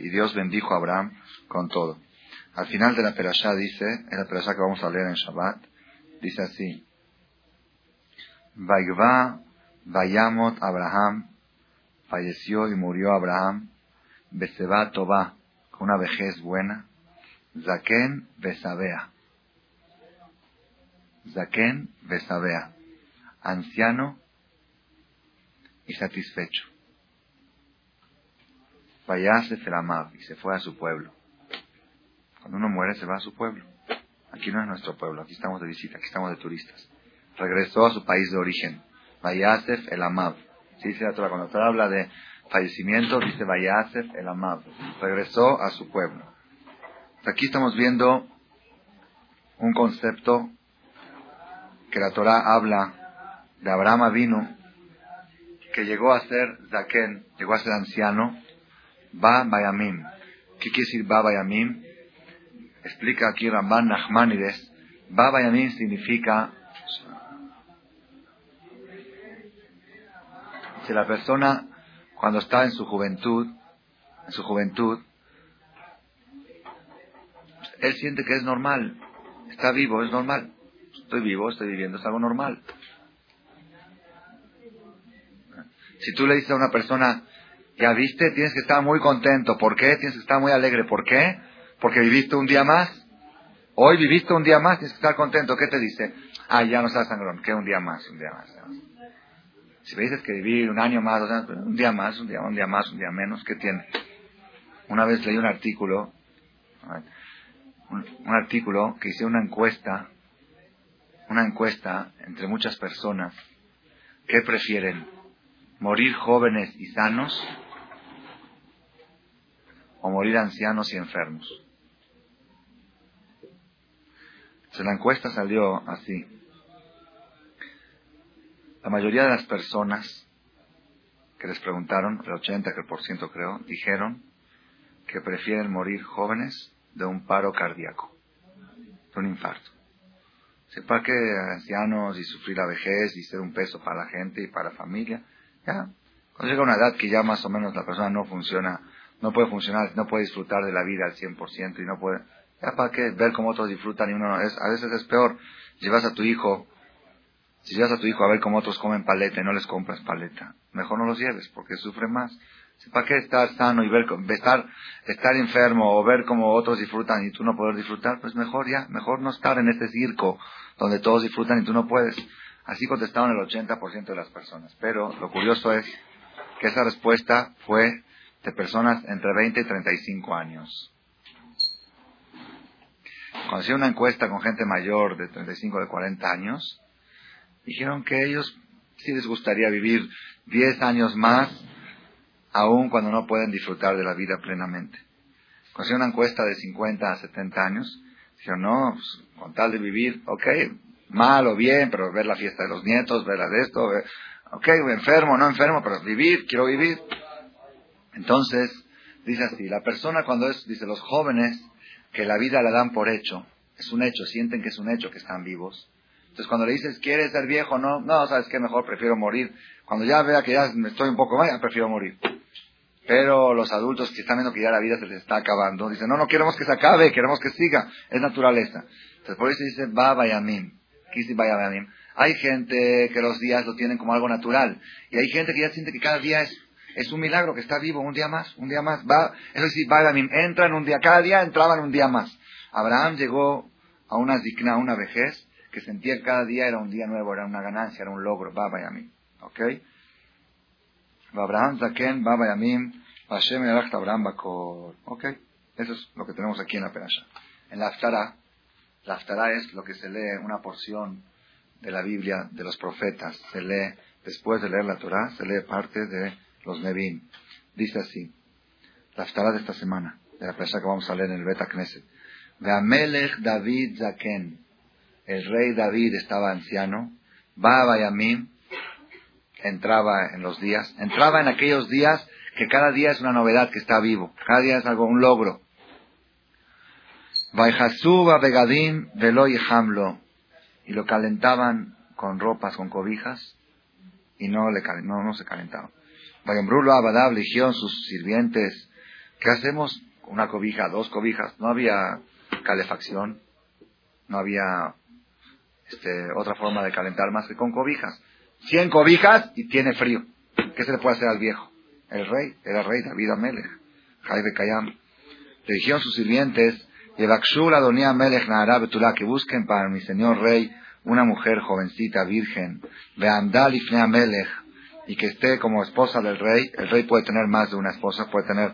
Y Dios bendijo a Abraham con todo. Al final de la perashá dice, en la perashá que vamos a leer en Shabbat, dice así. Vaigva Vayamot Abraham. Falleció y murió Abraham. Beseba Toba. Con una vejez buena. Zaken Besabea. Zaken Besabea. Anciano y satisfecho. Vayase Felamav y se fue a su pueblo. Cuando uno muere se va a su pueblo. Aquí no es nuestro pueblo, aquí estamos de visita, aquí estamos de turistas. Regresó a su país de origen. Vayasef el Amav. Sí, dice la Torah, cuando Torah habla de fallecimiento, dice Vayasef el Amav. Regresó a su pueblo. Aquí estamos viendo un concepto que la Torah habla de Abraham vino que llegó a ser Zaken, llegó a ser anciano, Ba Bayamim. ¿Qué quiere decir Ba Bayamim? Explica aquí Ramban Nachmanides. Ba Bayamim significa si la persona cuando está en su juventud, en su juventud, él siente que es normal, está vivo, es normal. Estoy vivo, estoy viviendo, es algo normal. Si tú le dices a una persona, ya viste, tienes que estar muy contento. ¿Por qué? Tienes que estar muy alegre. ¿Por qué? Porque viviste un día más. Hoy viviste un día más, tienes que estar contento. ¿Qué te dice? Ah, ya no estás sangrón. ¿Qué? Un día más, un día más. Si me dices que vivir un año más, un día más, un día, un día más, un día menos, ¿qué tiene? Una vez leí un artículo, un, un artículo que hice una encuesta, una encuesta entre muchas personas. ¿Qué prefieren? ¿Morir jóvenes y sanos morir ancianos y enfermos. Entonces, la encuesta salió así. La mayoría de las personas que les preguntaron, el 80% creo, dijeron que prefieren morir jóvenes de un paro cardíaco, de un infarto. ¿Para qué ancianos y sufrir la vejez y ser un peso para la gente y para la familia? Ya, cuando llega una edad que ya más o menos la persona no funciona no puede funcionar, no puede disfrutar de la vida al 100% y no puede, ya para qué ver cómo otros disfrutan y uno es, a veces es peor, llevas a tu hijo, si llevas a tu hijo a ver cómo otros comen paleta y no les compras paleta, mejor no los lleves porque sufre más. ¿Para qué estar sano y ver, estar, estar enfermo o ver cómo otros disfrutan y tú no poder disfrutar? Pues mejor ya, mejor no estar en este circo donde todos disfrutan y tú no puedes. Así contestaron el 80% de las personas. Pero lo curioso es que esa respuesta fue de personas entre 20 y 35 años. Cuando una encuesta con gente mayor de 35 de 40 años, dijeron que ellos sí les gustaría vivir 10 años más, aun cuando no pueden disfrutar de la vida plenamente. Cuando una encuesta de 50 a 70 años, dijeron, no, pues, con tal de vivir, ok, mal o bien, pero ver la fiesta de los nietos, ver la de esto, ok, enfermo, no enfermo, pero vivir, quiero vivir. Entonces, dice así, la persona cuando es, dice, los jóvenes que la vida la dan por hecho, es un hecho, sienten que es un hecho que están vivos. Entonces cuando le dices, ¿quieres ser viejo? No, no, ¿sabes qué? Mejor prefiero morir. Cuando ya vea que ya estoy un poco mal, prefiero morir. Pero los adultos que están viendo que ya la vida se les está acabando, dicen, no, no queremos que se acabe, queremos que siga. Es naturaleza. Entonces por eso dice, va bayamim. ¿Qué dice bayamim? Hay gente que los días lo tienen como algo natural. Y hay gente que ya siente que cada día es es un milagro que está vivo un día más, un día más. Va, es decir, entra en un día, cada día entraba en un día más. Abraham llegó a una zikna, a una vejez, que sentía que cada día era un día nuevo, era una ganancia, era un logro. Va, Bayamim. ¿Ok? Abraham Zaken, va, Bayamim, Hashem Abraham Bakor. ¿Ok? Eso es lo que tenemos aquí en la perasha. En la Aftara, la Aftara es lo que se lee, una porción de la Biblia de los profetas. Se lee, después de leer la Torah, se lee parte de los Nevim. Dice así, la Aftara de esta semana, de la presa que vamos a leer en el Beta Knesset. Veamelech David Zaken, el rey David estaba anciano, va a Bayamim, entraba en los días, entraba en aquellos días que cada día es una novedad que está vivo, cada día es algo, un logro. Begadim Veloy Hamlo, y lo calentaban con ropas, con cobijas, y no, le, no, no se calentaba. Vayambrulo Abadab, legión, sus sirvientes. ¿Qué hacemos? Una cobija, dos cobijas. No había calefacción. No había este, otra forma de calentar más que con cobijas. Cien cobijas y tiene frío. ¿Qué se le puede hacer al viejo? El rey, era rey David Amelech, Jaibe Kayam. Le dijeron sus sirvientes, Donía Melech que busquen para mi señor rey una mujer jovencita, virgen, Beandal y Melech, y que esté como esposa del rey. El rey puede tener más de una esposa, puede tener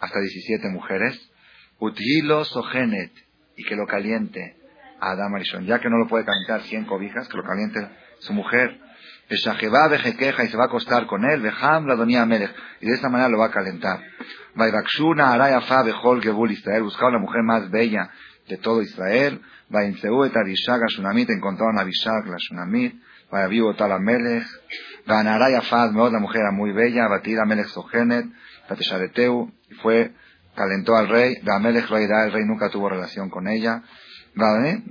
hasta 17 mujeres. Utilo Sogenet, y que lo caliente a Adam Arishon, ya que no lo puede calentar 100 cobijas, que lo caliente su mujer. Beshajeba queja y se va a acostar con él, Beham la donía Melech, y de esta manera lo va a calentar. Vaibakshuna Arayafa Behol Gebul Israel, buscaba la mujer más bella de todo Israel. Vainseu et Abishag Shunamit, encontraron a Abishag la Shunamit. Vayaviu Tal Melech. Vanarayafa, la mujer era muy bella. Batira Melech Sogenet, Bateshareteu, y fue, calentó al rey. Vamelech Roida, el rey nunca tuvo relación con ella. ¿Vale?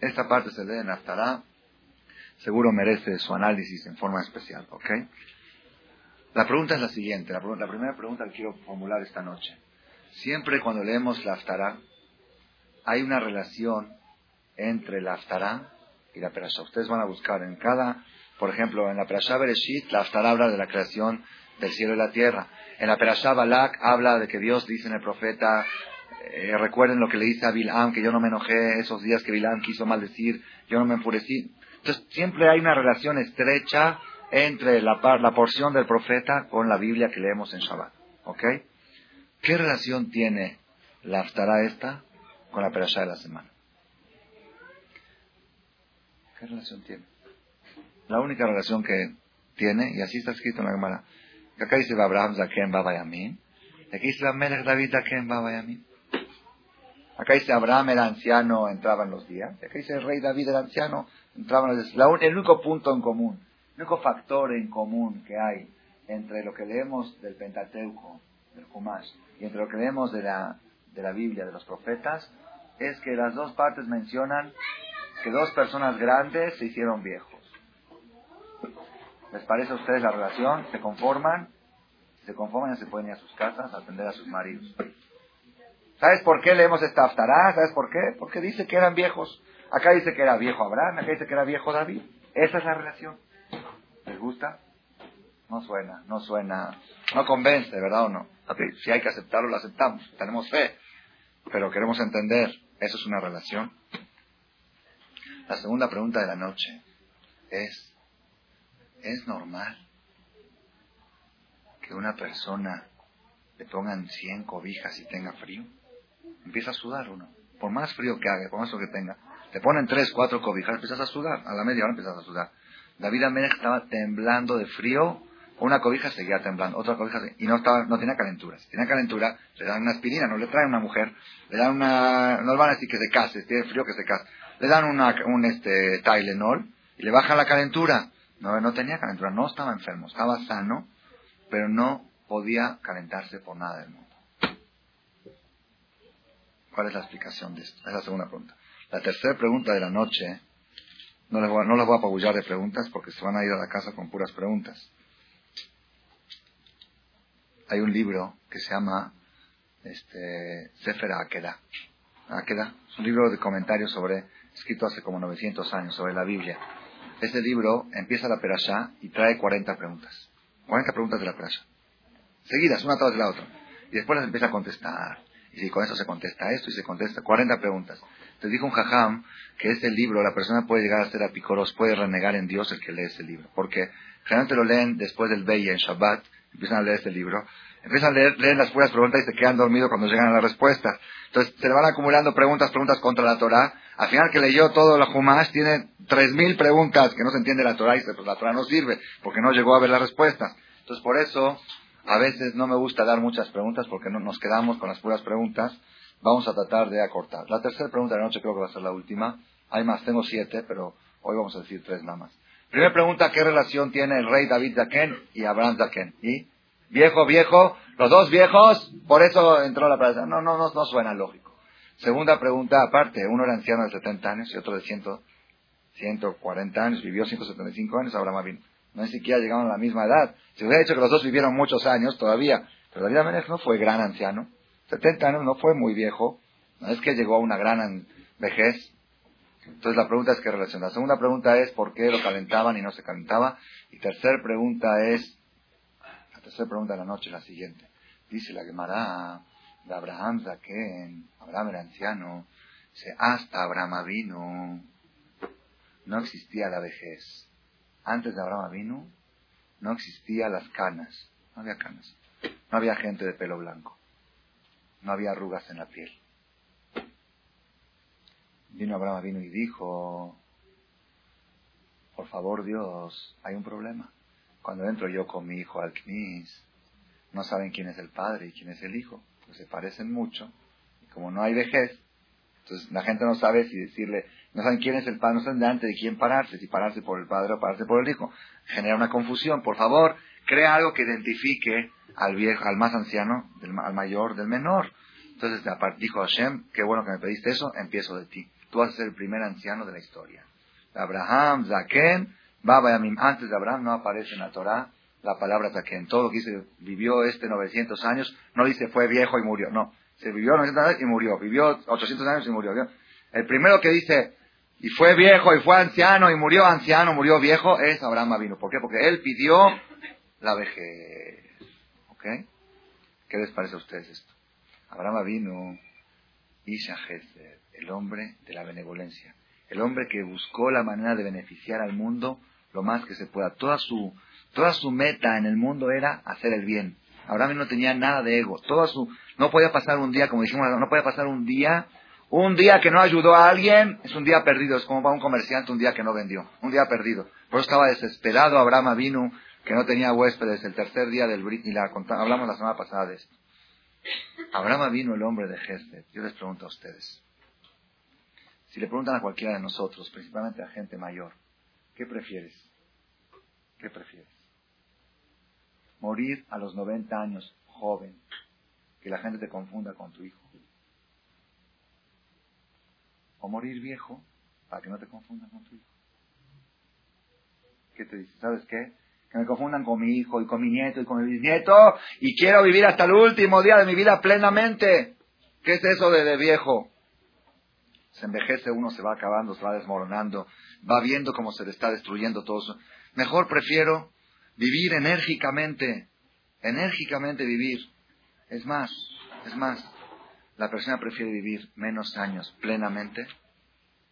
Esta parte se lee en Aftará seguro merece su análisis en forma especial, ¿ok? La pregunta es la siguiente, la, primera pregunta que quiero formular esta noche. Siempre cuando leemos la Aftará, hay una relación entre la Aftará y la Perashá. Ustedes van a buscar en cada, por ejemplo, en la Perashá Bereshit, la Aftará habla de la creación del cielo y la tierra. En la Perashá Balak habla de que Dios dice en el profeta, eh, recuerden lo que le dice a Bilam, que yo no me enojé esos días que Bilam quiso maldecir, yo no me enfurecí. Entonces, siempre hay una relación estrecha entre la, la porción del profeta con la Biblia que leemos en Shabbat. ¿Ok? ¿Qué relación tiene la Aftará esta con la Perashá de la semana? ¿Qué relación tiene? La única relación que tiene, y así está escrito en la Gemara, acá dice Abraham Zaken Babayamin, aquí dice Melech David Zaken Babayamin. Acá dice Abraham era anciano, entraba en los días. Acá dice el rey David era anciano, el único punto en común, el único factor en común que hay entre lo que leemos del Pentateuco, del Humash, y entre lo que leemos de la, de la Biblia, de los profetas, es que las dos partes mencionan que dos personas grandes se hicieron viejos. ¿Les parece a ustedes la relación? ¿Se conforman? Se conforman y se pueden ir a sus casas a atender a sus maridos. ¿Sabes por qué leemos esta aftará? ¿Sabes por qué? Porque dice que eran viejos. Acá dice que era viejo Abraham, acá dice que era viejo David. Esa es la relación. ¿Les gusta? No suena, no suena, no convence, ¿verdad o no? Si hay que aceptarlo, lo aceptamos. Tenemos fe, pero queremos entender. ¿Eso es una relación? La segunda pregunta de la noche es, ¿es normal que una persona le pongan 100 cobijas y tenga frío? Empieza a sudar uno. Por más frío que haga, por más que tenga, te ponen tres, cuatro cobijas, empiezas a sudar. A la media hora empiezas a sudar. David Amelech estaba temblando de frío. Una cobija seguía temblando, otra cobija y no estaba, no tenía calentura. Si tenía calentura, le dan una aspirina, no le traen una mujer, le dan una, no le van a decir que se case, si tiene frío que se case. Le dan una, un este Tylenol y le bajan la calentura. No, no tenía calentura, no estaba enfermo, estaba sano, pero no podía calentarse por nada del mundo. ¿Cuál es la explicación de esto? Es la segunda pregunta. La tercera pregunta de la noche, no les, voy, no voy a apabullar de preguntas porque se van a ir a la casa con puras preguntas. Hay un libro que se llama este, Sefer Akeda. Akeda es un libro de comentarios sobre, escrito hace como 900 años, sobre la Biblia. Ese libro empieza la perashá y trae 40 preguntas. 40 preguntas de la perashá. Seguidas, una tras la otra. Y después las empieza a contestar. Y si con eso se contesta esto y se contesta 40 preguntas. Te dijo un jajam que este libro, la persona puede llegar a ser apicoros, puede renegar en Dios el que lee ese libro. Porque generalmente lo leen después del Beya en Shabbat, empiezan a leer este libro, empiezan a leer, leen las puras preguntas y se quedan dormidos cuando llegan a las respuestas. Entonces se le van acumulando preguntas, preguntas contra la Torah. Al final que leyó todo la Jumash tiene tres mil preguntas que no se entiende la Torah y dice, pues la Torah no sirve porque no llegó a ver las respuestas. Entonces por eso a veces no me gusta dar muchas preguntas porque no nos quedamos con las puras preguntas Vamos a tratar de acortar. La tercera pregunta de la noche creo que va a ser la última. Hay más, tengo siete, pero hoy vamos a decir tres nada más. Primera pregunta, ¿qué relación tiene el rey David Zaken y Abraham Zaken? ¿Y? Viejo, viejo, los dos viejos, por eso entró la pregunta. No, no, no, suena lógico. Segunda pregunta, aparte, uno era anciano de 70 años y otro de 100, 140 años, vivió 175 años, Abraham vino. No ni siquiera llegaron a la misma edad. Se hubiera dicho que los dos vivieron muchos años todavía. Pero David Amelech no fue gran anciano. 70 años no fue muy viejo. No es que llegó a una gran vejez. Entonces la pregunta es qué relación. La segunda pregunta es por qué lo calentaban y no se calentaba. Y tercera pregunta es, tercera pregunta de la noche es la siguiente. Dice la Gemara de Abraham Zaken, Abraham era anciano, dice, hasta Abraham vino, no existía la vejez. Antes de Abraham vino, no existía las canas, no había canas, no había gente de pelo blanco, no había arrugas en la piel. Vino Abraham vino y dijo, por favor Dios, hay un problema. Cuando entro yo con mi hijo al Knis, no saben quién es el padre y quién es el hijo, pues se parecen mucho. Y como no hay vejez, entonces la gente no sabe si decirle, no saben quién es el padre, no saben de antes de quién pararse, si pararse por el padre o pararse por el hijo. Genera una confusión. Por favor, crea algo que identifique al viejo, al más anciano, al mayor, del menor. Entonces dijo Hashem, qué bueno que me pediste eso, empiezo de ti. Tú vas a ser el primer anciano de la historia. Abraham, Zaken, Baba Yamim. Antes de Abraham no aparece en la Torah la palabra Zaken. Todo lo que dice, vivió este 900 años, no dice fue viejo y murió. No, se vivió 900 años y murió. Vivió 800 años y murió. El primero que dice, y fue viejo y fue anciano y murió anciano, murió viejo, es Abraham vino. ¿Por qué? Porque él pidió la vejez. ¿Ok? ¿Qué les parece a ustedes esto? Abraham vino Isha el hombre de la benevolencia, el hombre que buscó la manera de beneficiar al mundo lo más que se pueda. Toda su, toda su meta en el mundo era hacer el bien. Abraham no tenía nada de ego. Toda su, no podía pasar un día, como dijimos, no podía pasar un día, un día que no ayudó a alguien, es un día perdido. Es como para un comerciante un día que no vendió. Un día perdido. Por eso estaba desesperado Abraham vino, que no tenía huéspedes el tercer día del Brit, y la hablamos la semana pasada de esto. Abraham vino el hombre de Gesed. Yo les pregunto a ustedes. Si le preguntan a cualquiera de nosotros, principalmente a gente mayor, ¿qué prefieres? ¿Qué prefieres? Morir a los 90 años, joven, que la gente te confunda con tu hijo. O morir viejo, para que no te confundan con tu hijo. ¿Qué te dice? ¿Sabes qué? Que me confundan con mi hijo y con mi nieto y con mi bisnieto y quiero vivir hasta el último día de mi vida plenamente. ¿Qué es eso de, viejo? se envejece uno, se va acabando, se va desmoronando, va viendo cómo se le está destruyendo todo eso. Mejor prefiero vivir enérgicamente, enérgicamente vivir. Es más, es más, la persona prefiere vivir menos años plenamente.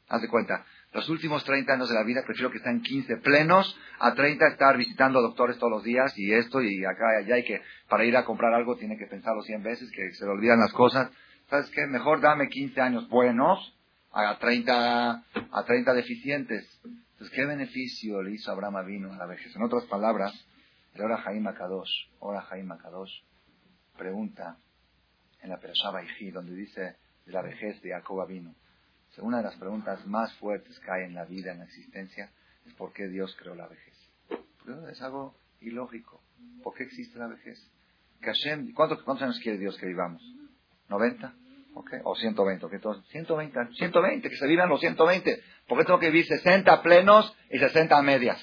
Haz de cuenta, los últimos 30 años de la vida prefiero que estén 15 plenos a 30 estar visitando doctores todos los días y esto y acá y allá y que para ir a comprar algo tiene que pensarlo 100 veces, que se le olvidan las cosas. ¿Sabes qué? Mejor dame 15 años buenos a 30, a 30 deficientes. Entonces, ¿qué beneficio le hizo Abraham vino a la vejez? En otras palabras, el Ora Jaim Akadosh, Ora Jaim Akadosh, pregunta en la Perashá Baiji, donde dice de la vejez de Jacob vino. Una de las preguntas más fuertes que hay en la vida, en la existencia, es por qué Dios creó la vejez. es algo ilógico. ¿Por qué existe la vejez? ¿cuántos, ¿Cuántos años quiere Dios que vivamos? ¿90? Okay. O 120, okay. Entonces, 120, 120, que se vivan los 120. ¿Por qué tengo que vivir 60 plenos y 60 a medias?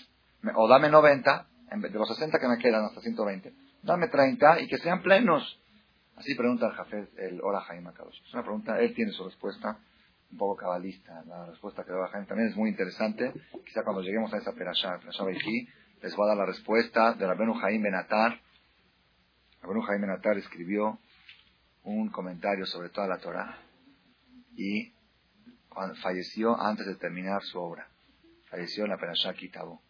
O dame 90, en vez de los 60 que me quedan hasta 120. Dame 30 y que sean plenos. Así pregunta el Jafet, el Ora Jaim Es una pregunta, él tiene su respuesta, un poco cabalista. La respuesta que da Jaim también es muy interesante. Quizá cuando lleguemos a esa perashá, perashá les voy a dar la respuesta de Rabenu Jaim Benatar. Rabenu Jaim Benatar escribió un comentario sobre toda la Torah y falleció antes de terminar su obra. Falleció en la Perashá Kitabo.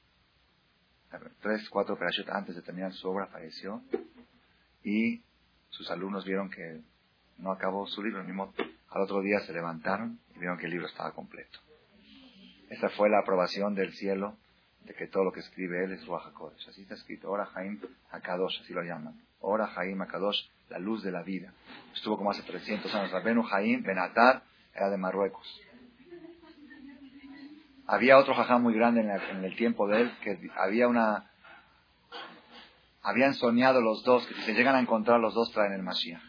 Tres, cuatro Perashot antes de terminar su obra falleció y sus alumnos vieron que no acabó su libro, modo. Al otro día se levantaron y vieron que el libro estaba completo. Esa fue la aprobación del cielo de que todo lo que escribe él es Ruach HaKodesh. Así está escrito, Ora Jaim HaKadosh, así lo llaman. Ora Jaim HaKadosh, la luz de la vida. Estuvo como hace 300 años. Rabenu Jaim Benatar era de Marruecos. Había otro jajá muy grande en, el tiempo de él, que había una... Habían soñado los dos, que si se llegan a encontrar los dos traen el Mashiach.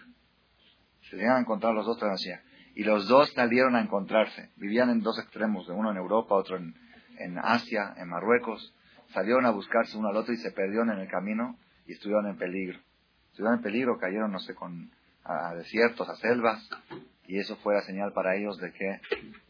Se llegan a encontrar los dos traen el Mashiach. Y los dos salieron a encontrarse. Vivían en dos extremos, de uno en Europa, otro en, en Asia, en Marruecos. salieron a buscarse uno al otro y se perdieron en el camino y estuvieron en peligro. Estuvieron en peligro, cayeron, no sé, con, a desiertos, a selvas, y eso fue la señal para ellos de que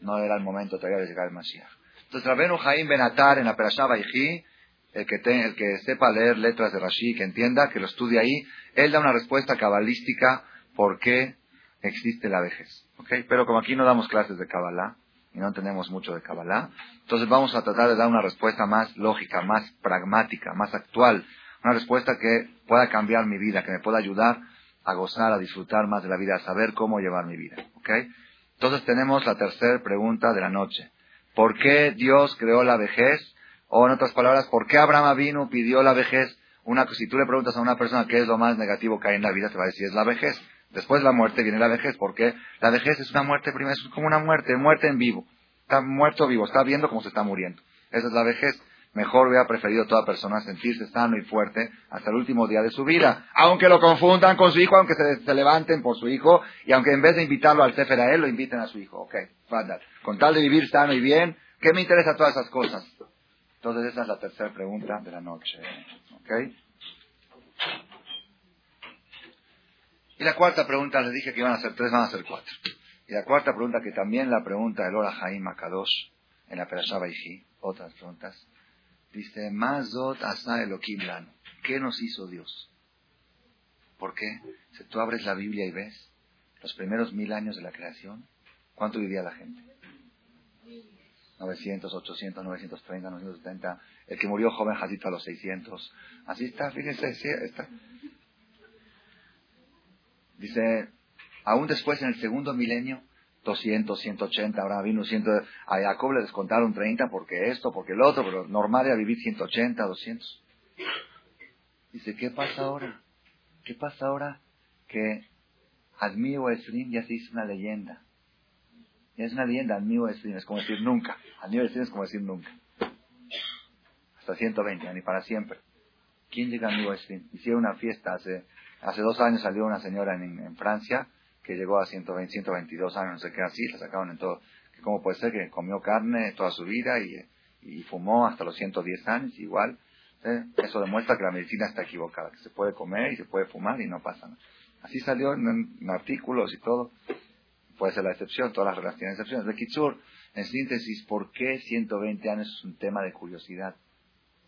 no era el momento todavía de llegar el Mashiach. Entonces, Rabenu Jaim Benatar en la Perashá Baiji, el que, el que sepa leer letras de Rashi, que entienda, que lo estudie ahí, él da una respuesta cabalística por qué existe la vejez. ¿okay? Pero como aquí no damos clases de Kabbalah, y no tenemos mucho de Kabbalah, entonces vamos a tratar de dar una respuesta más lógica, más pragmática, más actual, una respuesta que pueda cambiar mi vida, que me pueda ayudar a gozar, a disfrutar más de la vida, a saber cómo llevar mi vida. ¿okay? Entonces tenemos la tercera pregunta de la noche. ¿Por qué Dios creó la vejez? O en otras palabras, ¿por qué Abraham vino, pidió la vejez? Una, si tú le preguntas a una persona qué es lo más negativo que hay en la vida, te va a decir es la vejez. Después de la muerte viene la vejez, porque la vejez es una muerte primero, es como una muerte, muerte en vivo. Está muerto vivo, está viendo cómo se está muriendo. Esa es la vejez. Mejor hubiera preferido toda persona sentirse sano y fuerte hasta el último día de su vida. Aunque lo confundan con su hijo, aunque se, levanten por su hijo, y aunque en vez de invitarlo al Sefer a él, lo inviten a su hijo. Ok, Con tal de vivir sano y bien, ¿qué me interesa todas esas cosas? Entonces esa es la tercera pregunta de la noche. ¿Ok? Y la cuarta pregunta, les dije que iban a ser tres, van a ser cuatro. Y la cuarta pregunta, que también la pregunta el Ora Jaim Akadosh en la Perashá Baiji, otras preguntas, dice, Mazot Asa Elohim ¿Qué nos hizo Dios? ¿Por qué? Si tú abres la Biblia y ves los primeros mil años de la creación, ¿cuánto vivía la gente? 900, 800, 930, 970. El que murió joven, Jacito a los 600. Así está, fíjense, está. Dice, aún después en el segundo milenio, 200, 180, ahora vino 100, a Jacob le descontaron 30 porque esto, porque el otro, pero normal era vivir 180, 200. Dice, ¿qué pasa ahora? ¿Qué pasa ahora? Que Admiro Esrim ya se hizo una leyenda. Ya es una leyenda, Admiro Esrim, es como decir nunca. Admiro Esrim es como decir nunca. Hasta 120, ni para siempre. ¿Quién llega a Admiro Esrim? Hicieron una fiesta hace, hace dos años, salió una señora en, en Francia que llegó a 120, 122 años, no sé qué, así, la sacaron en todo. ¿Cómo puede ser que comió carne toda su vida y, y fumó hasta los 110 años igual? ¿eh? Eso demuestra que la medicina está equivocada, que se puede comer y se puede fumar y no pasa nada. Así salió en, artículos y todo. Puede ser la excepción, todas las relaciones excepciones. De Kitsur, en síntesis, ¿por qué 120 años es un tema de curiosidad?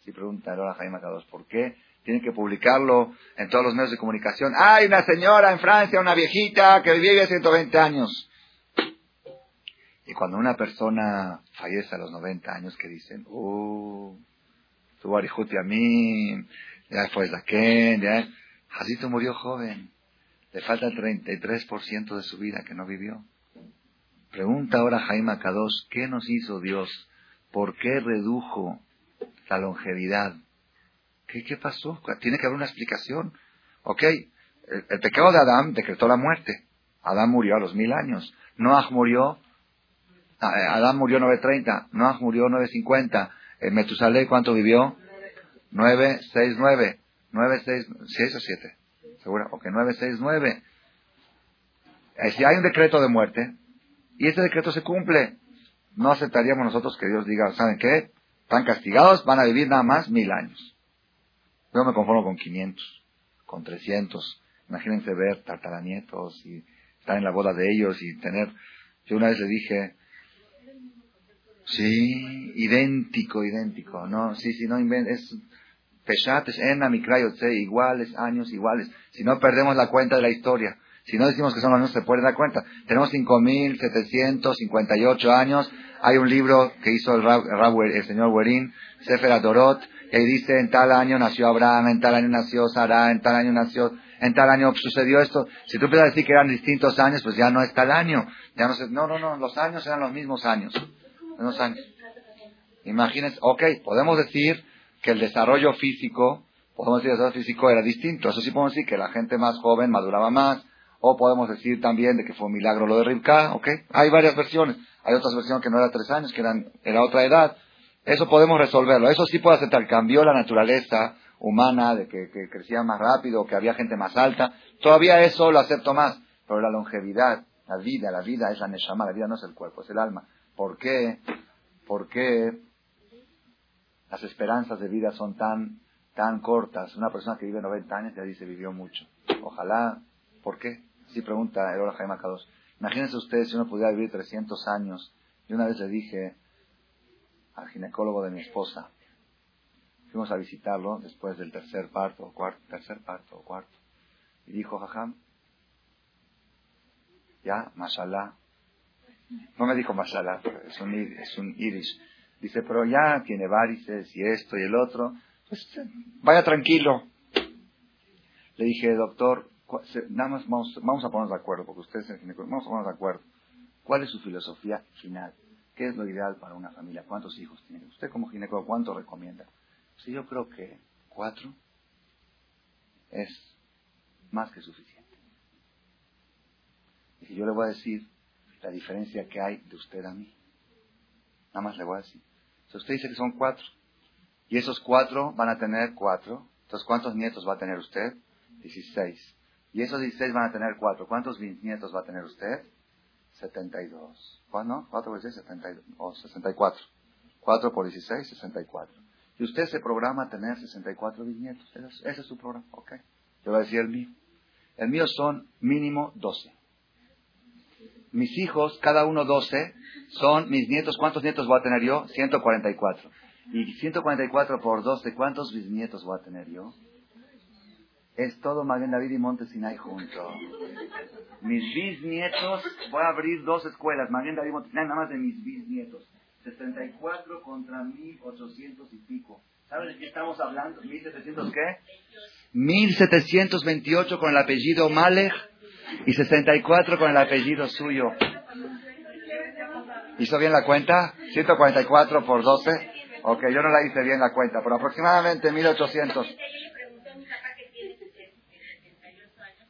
Si pregunta ahora Jaime Cados, ¿por qué tienen que publicarlo en todos los medios de comunicación. Hay una señora en Francia, una viejita que vive 120 años. Y cuando una persona fallece a los 90 años, que dicen, uh, tu arijuti a mí, ya fue Ken, ya. Jacito murió joven. Le falta el 33% de su vida que no vivió. Pregunta ahora Jaime Kadosh, ¿qué nos hizo Dios? ¿Por qué redujo la longevidad ¿Qué, pasó? Tiene que haber una explicación. Ok, el, pecado de Adán decretó la muerte. Adán murió a los mil años. Noah murió, eh, Adán murió 930, Noah murió 950. Eh, Metusalé, ¿cuánto vivió? 969. 969. ¿6 o 7? ¿Seguro? Ok, 969. Eh, si hay un decreto de muerte, y ese decreto se cumple, no aceptaríamos nosotros que Dios diga, ¿saben qué? Están castigados, van a vivir nada más mil años. Yo me conformo con 500, con 300. Imagínense ver tartaranietos y estar en la boda de ellos y tener... Yo una vez le dije, sí, idéntico, idéntico, no, sí, sí, no es peshates, ena, mikrayotse, iguales, años iguales. Si no perdemos la cuenta de la historia, si no decimos que son los se puede dar cuenta. Tenemos 5.758 años. Hay un libro que hizo el, el señor Werin, Sefer y ahí dice, en tal año nació Abraham, en tal año nació Sara, en tal año nació, en tal año sucedió esto. Si tú puedes decir que eran distintos años, pues ya no es tal año. Ya no, no, no, no, los años eran los mismos años. Los años. Imagínense, ok, podemos decir que el desarrollo físico, podemos decir que el desarrollo físico era distinto. Eso sí podemos decir que la gente más joven maduraba más. O podemos decir también de que fue un milagro lo de Rivka, ok. Hay varias versiones. Hay otras versiones que no era tres años, que eran, era otra edad. Eso podemos resolverlo. Eso sí puede aceptar. Cambió la naturaleza humana de que, crecía más rápido, que había gente más alta. Todavía eso lo acepto más. Pero la longevidad, la vida, la vida es la neshama, la vida no es el cuerpo, es el alma. ¿Por qué? ¿Por qué las esperanzas de vida son tan, tan cortas. Una persona que vive 90 años ya dice vivió mucho. Ojalá, ¿por qué? Así pregunta el Jaime Akados. Imagínense ustedes si uno pudiera vivir 300 años. Y una vez le dije al ginecólogo de mi esposa, fuimos a visitarlo después del tercer parto, o cuarto, tercer parto o cuarto. Y dijo, jajam, ya, mashallah. No me dijo mashallah, es un, es un irish. Dice, pero ya tiene varices y esto y el otro. Pues vaya tranquilo. Le dije, doctor, nada más vamos, vamos a ponernos de acuerdo, porque ustedes vamos a ponernos de acuerdo. ¿Cuál es su filosofía final? ¿Qué es lo ideal para una familia? ¿Cuántos hijos tiene? Usted como ginecólogo, ¿cuánto recomienda? Si yo creo que cuatro es más que suficiente. Y yo le voy a decir la diferencia que hay de usted a mí. Nada más le voy a decir. Si usted dice que son cuatro, y esos cuatro van a tener cuatro, entonces ¿cuántos nietos va a tener usted? Dieciséis. Y esos dieciséis van a tener cuatro. ¿Cuántos nietos va a tener usted? Setenta y dos. ¿Cuándo? Cuatro por dieciséis, setenta y dos. O sesenta y cuatro. Cuatro por dieciséis, sesenta y cuatro. Y usted se programa a tener sesenta y cuatro bisnietos. Ese es, su programa. Ok. Yo voy a decir el mío. El mío son mínimo doce mis hijos, cada uno 12, son mis nietos. ¿Cuántos nietos voy a tener yo? 144. Y 144 por 12, ¿cuántos bisnietos voy a tener yo? Es todo Maguen David y Monte Sinai juntos. Mis bisnietos, voy a abrir dos escuelas, Maguen David y Monte Sinai, nada más de mis bisnietos. 64 contra 1800 y pico. ¿Saben de qué estamos hablando? ¿1700 qué? 1728 con el apellido Malech y 64 con el apellido suyo. ¿Hizo bien la cuenta? 144 por 12. Ok, yo no la hice bien la cuenta, pero aproximadamente 1800.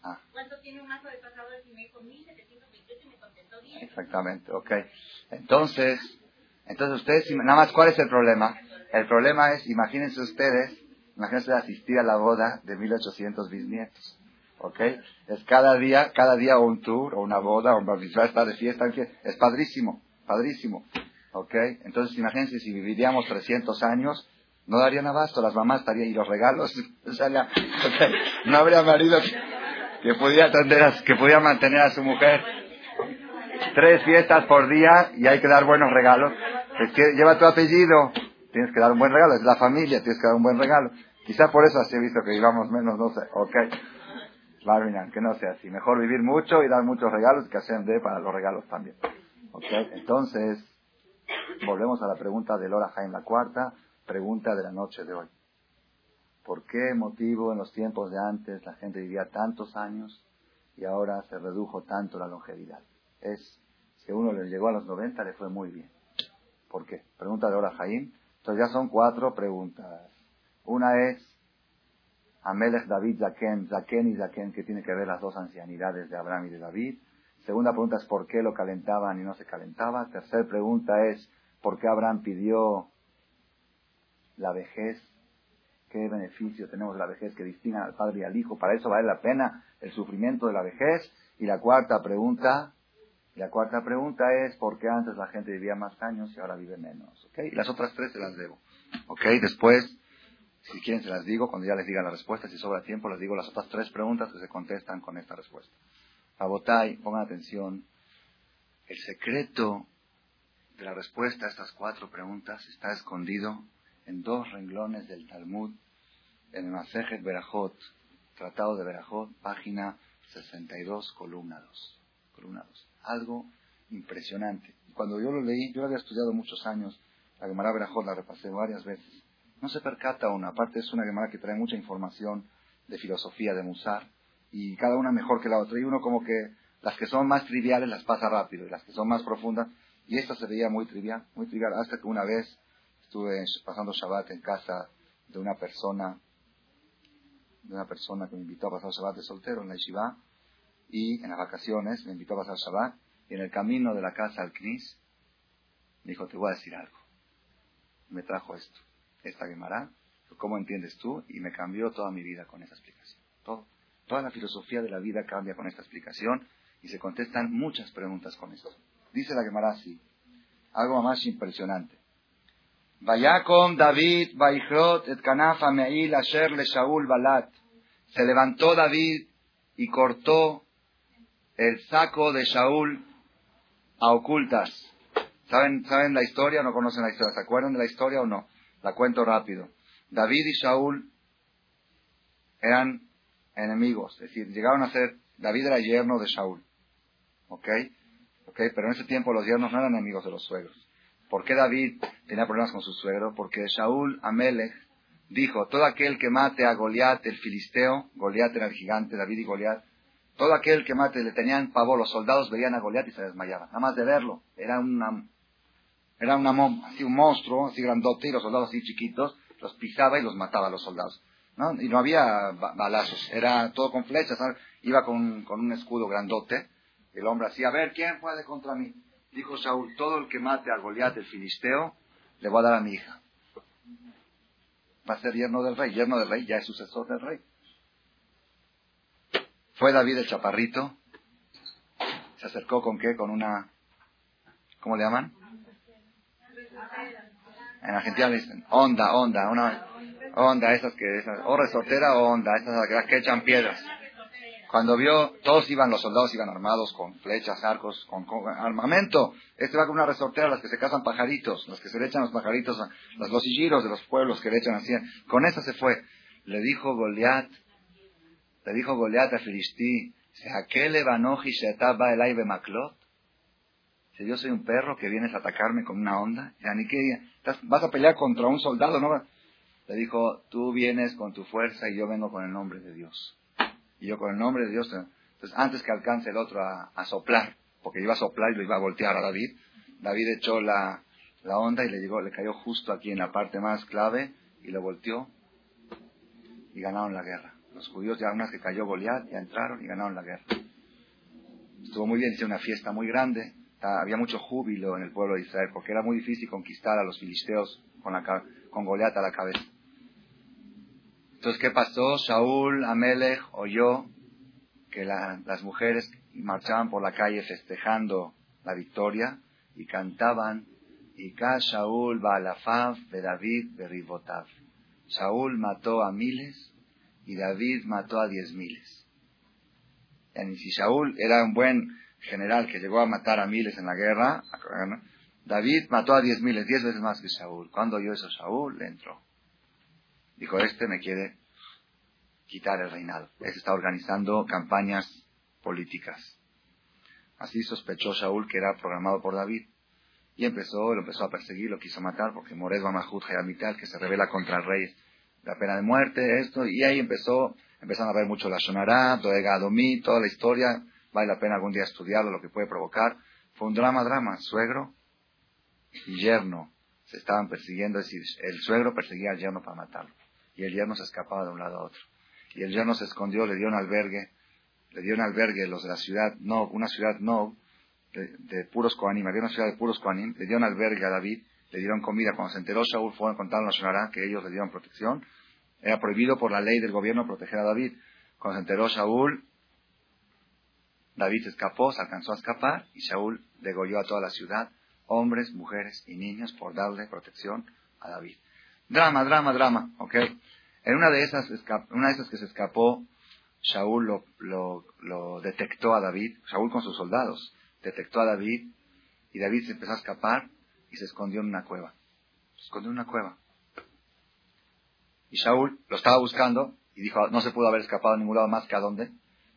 Ah. Exactamente, ok. Entonces, entonces ustedes, nada más, ¿cuál es el problema? El problema es, imagínense ustedes, imagínense asistir a la boda de 1800 bisnietos. ¿ok? Es cada día, cada día un tour, o una boda, o un bautizar, está de fiesta, es padrísimo, padrísimo, ¿ok? Entonces imagínense si viviríamos 300 años, no darían abasto, las mamás estarían, y los regalos, no habría marido que, atender que mantener a su mujer tres fiestas por día y hay que dar buenos regalos. Lleva tu apellido, tienes que dar un buen regalo, es la familia, tienes que dar un buen regalo. Quizá por eso así he visto que vivamos menos, no sé, ok que no sea así. Mejor vivir mucho y dar muchos regalos que hacer de para los regalos también. ¿Okay? Entonces, volvemos a la pregunta de Lora Jaime, la cuarta pregunta de la noche de hoy. ¿Por qué motivo en los tiempos de antes la gente vivía tantos años y ahora se redujo tanto la longevidad? Es que uno le llegó a los 90 le fue muy bien. ¿Por qué? Pregunta de Lora Jaime. Entonces ya son cuatro preguntas. Una es, Amelech David Zaken, Zaken y Zaken, que tiene que ver las dos ancianidades de Abraham y de David. Segunda pregunta es por qué lo calentaban y no se calentaba. Tercera pregunta es por qué Abraham pidió la vejez. ¿Qué beneficio tenemos de la vejez que distingue al padre y al hijo? Para eso vale la pena el sufrimiento de la vejez. Y la cuarta pregunta, la cuarta pregunta es por qué antes la gente vivía más años y ahora vive menos. ¿okay? Y las otras tres se las debo. ¿ok? Después si quieren se las digo, cuando ya les diga la respuesta, si sobra tiempo, les digo las otras tres preguntas que se contestan con esta respuesta. Abotay, pongan atención, el secreto de la respuesta a estas cuatro preguntas está escondido en dos renglones del Talmud, en el Masejet Berajot, Tratado de Berajot, página 62, columna 2. Columna 2. Algo impresionante. Cuando yo lo leí, yo lo había estudiado muchos años, la Gemara Berajot la repasé varias veces no se percata una. Aparte es una Gemara que trae mucha información de filosofía, de Musar, y cada una mejor que la otra. Y uno como que las que son más triviales las pasa rápido, y las que son más profundas, y esta se veía muy trivial, muy trivial, hasta que una vez estuve pasando Shabbat en casa de una persona, de una persona que me invitó a pasar Shabbat de soltero en la Yeshiva, y en las vacaciones me invitó a pasar Shabbat, y en el camino de la casa al Knis, me dijo, te voy a decir algo. Me trajo esto esta Gemara, ¿cómo entiendes tú? Y me cambió toda mi vida con esa explicación. Todo, toda la filosofía de la vida cambia con esta explicación y se contestan muchas preguntas con esto. Dice la Gemara así, algo más impresionante. Vayakom David Vaichrot et Kanafa Meil Asher le Shaul Balat. Se levantó David y cortó el saco de Shaul a ocultas. ¿Saben, ¿Saben la historia o no conocen la historia? ¿Se acuerdan de la historia o no? La cuento rápido. David y Shaul eran enemigos, es decir, llegaron a ser, David era yerno de Shaul. ¿Ok? ¿Ok? Pero en ese tiempo los yernos no eran enemigos de los suegros. ¿Por qué David tenía problemas con su suegro? Porque Shaul Amelech dijo, todo aquel que mate a Goliat, el filisteo, Goliat era el gigante, David y Goliat, todo aquel que mate, le tenían pavor, los soldados veían a Goliat y se desmayaban, nada más de verlo, era una, era así un monstruo, así grandote, y los soldados así chiquitos, los pisaba y los mataba a los soldados. ¿no? Y no había balazos, era todo con flechas, iba con, con un escudo grandote, el hombre así, a ver, ¿quién puede contra mí? Dijo Saúl, todo el que mate a Goliat el filisteo, le voy a dar a mi hija. Va a ser yerno del rey, yerno del rey, ya es sucesor del rey. Fue David el chaparrito, se acercó con qué, con una, ¿cómo le llaman? En Argentina le dicen, onda, onda, una onda, esas que, esas, o resortera o onda, esas que echan piedras. Cuando vio, todos iban, los soldados iban armados con flechas, arcos, con, armamento. Este va con una resortera, las que se cazan pajaritos, las que se le echan los pajaritos, los losilliros de los pueblos que le echan así. Con esa se fue. Le dijo Goliat, le dijo Goliat a Filistí. Si yo soy un perro que vienes a atacarme con una onda, vas a pelear contra un soldado, ¿no? Le dijo, tú vienes con tu fuerza y yo vengo con el nombre de Dios y yo con el nombre de Dios. Entonces, antes que alcance el otro a, soplar, porque iba a soplar y lo iba a voltear a David, David echó la, la onda y le llegó, le cayó justo aquí en la parte más clave y lo volteó y ganaron la guerra. Los judíos ya una vez que cayó Goliat, ya entraron y ganaron la guerra. Estuvo muy bien, hice una fiesta muy grande, había mucho júbilo en el pueblo de Israel, porque era muy difícil conquistar a los filisteos con, la, con Goliat a la cabeza. Entonces, ¿qué pasó? Saúl, Amelech oyó que las mujeres marchaban por la calle festejando la victoria y cantaban y Ka Shaul Baalafav de David Beribotav. Saúl mató a miles y David mató a diez miles. Y si Saúl era un buen general que llegó a matar a miles en la guerra, David mató a diez miles, diez veces más que Saúl. Cuando oyó eso Saúl, entró. Dijo, este me quiere quitar el reinado. Este está organizando campañas políticas. Así sospechó Saúl que era programado por David. Y empezó, lo empezó a perseguir, lo quiso matar, porque Mored Mahud Hayamital, que se revela contra el rey, la pena de muerte, esto, y ahí empezó, empezaron a ver mucho la Shonará, Doega Adomí, toda la historia, vale la pena algún día estudiarlo, lo que puede provocar. Fue un drama, drama, suegro y yerno se estaban persiguiendo, es decir, el suegro perseguía al yerno para matarlo y el yerno se escapaba de un lado a otro. Y el yerno se escondió, le dio un albergue, le dio un albergue los de la ciudad no, una ciudad no, de, puros Koanim, había una ciudad de puros Koanim, le dio un albergue a David, le dieron comida. Cuando se enteró Shaul, fue a contar a la que ellos le dieron protección. Era prohibido por la ley del gobierno proteger a David. Cuando se enteró Shaul, David se escapó, se alcanzó a escapar y Shaul degolló a toda la ciudad, hombres, mujeres y niños, por darle protección a David. Drama, drama, drama, ¿ok? En una de esas, una de esas que se escapó, Shaul lo, lo, detectó a David, Shaul con sus soldados, detectó a David y David se empezó a escapar y se escondió en una cueva. Se escondió en una cueva. Y Shaul lo estaba buscando y dijo, no se pudo haber escapado a ningún lado más que a dónde,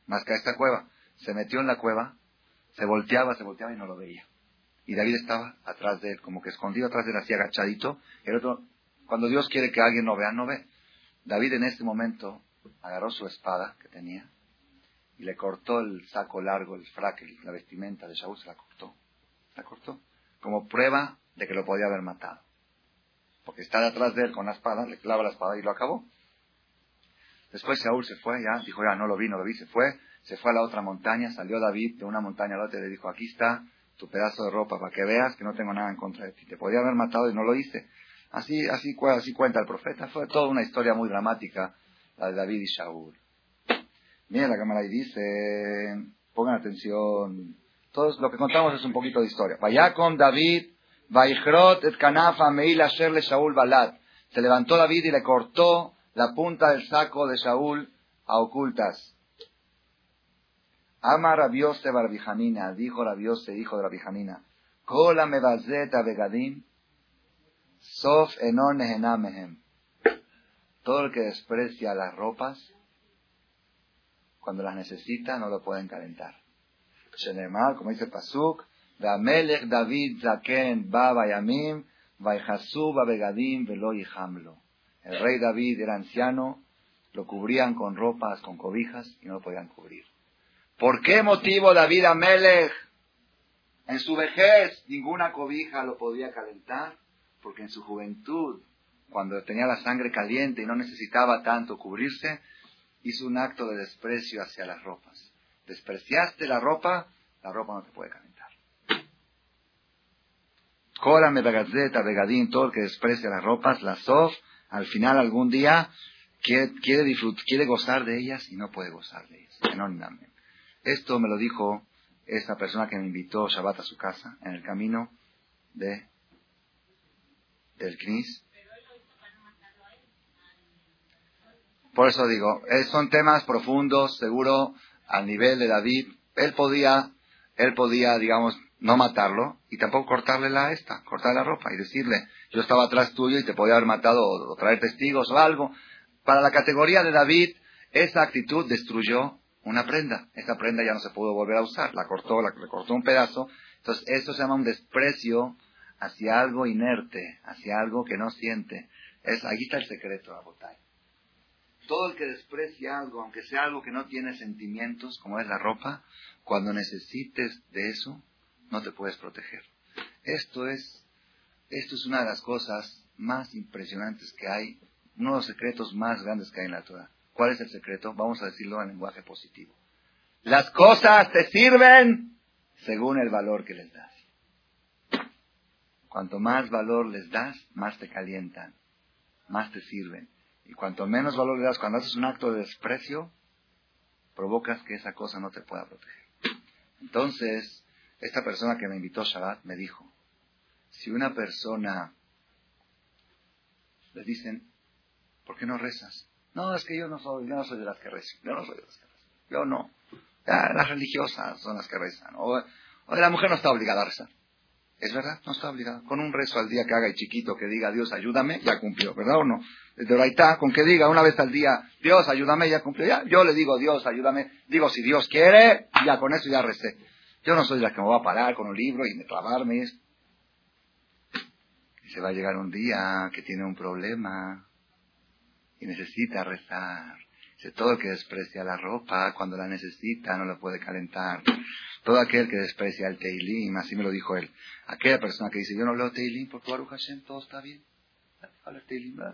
más que a esta cueva. Se metió en la cueva, se volteaba, se volteaba y no lo veía. Y David estaba atrás de él, como que escondido atrás de él, así agachadito. El otro cuando Dios quiere que alguien no vea, no ve. David en este momento agarró su espada que tenía y le cortó el saco largo, el fraque, la vestimenta de Shaul, se la cortó. La cortó. Como prueba de que lo podía haber matado. Porque está detrás de él con la espada, le clava la espada y lo acabó. Después Saúl se fue, ya, dijo, ya, no lo vi, no lo vi, se fue, se fue a la otra montaña, salió David de una montaña a la y le dijo, aquí está tu pedazo de ropa para que veas que no tengo nada en contra de ti. Te podía haber matado y no lo hice. Así, así, así cuenta el profeta. Fue toda una historia muy dramática, la de David y Shaul. Miren la cámara y dice, pongan atención. Todo lo que contamos es un poquito de historia. Vaya con David, Vaichrot et kanafa meil asher le Shaul balat. Se levantó David y le cortó la punta del saco de Shaul a ocultas. Ama Rabiose Barbijanina, dijo Rabiose, hijo de Barbijanina. Kola mebazeta begadim, sof enon nehenamehem. Todo el que desprecia las ropas, cuando las necesita, no lo pueden calentar. Shenemar, como dice Pasuk, Melech David Zaken Baba Yamim, Begadim Velo El rey David era anciano, lo cubrían con ropas, con cobijas y no lo podían cubrir. ¿Por qué motivo David Amelech en su vejez ninguna cobija lo podía calentar? Porque en su juventud, cuando tenía la sangre caliente y no necesitaba tanto cubrirse, hizo un acto de desprecio hacia las ropas. Despreciaste la ropa, la ropa no te puede calentar. Córame Begazeta, Begadín, todo el que desprecia las ropas, las sof, al final algún día quiere, quiere, quiere gozar de ellas y no puede gozar de ellas. Esto me lo dijo esa persona que me invitó Shabbat a su casa en el camino de del Knis. Por eso digo, eh, son temas profundos, seguro, al nivel de David. Él podía, él podía, digamos, no matarlo y tampoco cortarle la esta, cortarle la ropa y decirle, yo estaba atrás tuyo y te podía haber matado o, traer testigos o algo. Para la categoría de David, esa actitud destruyó una prenda. Esa prenda ya no se pudo volver a usar, la cortó, la, le cortó un pedazo. Entonces, eso se llama un desprecio hacia algo inerte, hacia algo que no siente. Es, aquí está el secreto, Abotay. Todo el que desprecia algo, aunque sea algo que no tiene sentimientos, como es la ropa, cuando necesites de eso, no te puedes proteger. Esto es, esto es una de las cosas más impresionantes que hay, uno de los secretos más grandes que hay en la Torah. ¿Cuál es el secreto? Vamos a decirlo en lenguaje positivo. Las cosas te sirven según el valor que les das. Cuanto más valor les das, más te calientan, más te sirven. Y cuanto menos valor le das, cuando haces un acto de desprecio, provocas que esa cosa no te pueda proteger. Entonces, esta persona que me invitó a Shabbat me dijo, si una persona le dicen, ¿por qué no rezas? No, es que yo no soy, yo no soy de las que rezan, yo no soy de las que rezan, yo no. las religiosas son las que rezan, o, la mujer no está obligada a rezar. Es verdad, no está obligada. Con un rezo al día que haga el chiquito que diga Dios ayúdame, ya cumplió, ¿verdad o no? Desde está, con que diga una vez al día Dios ayúdame, ya cumplió. Ya, yo le digo Dios ayúdame, digo si Dios quiere, ya con eso ya recé. Yo no soy la que me va a parar con un libro y me clavarme. Y se va a llegar un día que tiene un problema y necesita rezar. Dice, todo el que desprecia la ropa, cuando la necesita, no la puede calentar. Todo aquel que desprecia el Teilim, así me lo dijo él. Aquella persona que dice, yo no leo Teilim porque Baruch Hashem todo está bien.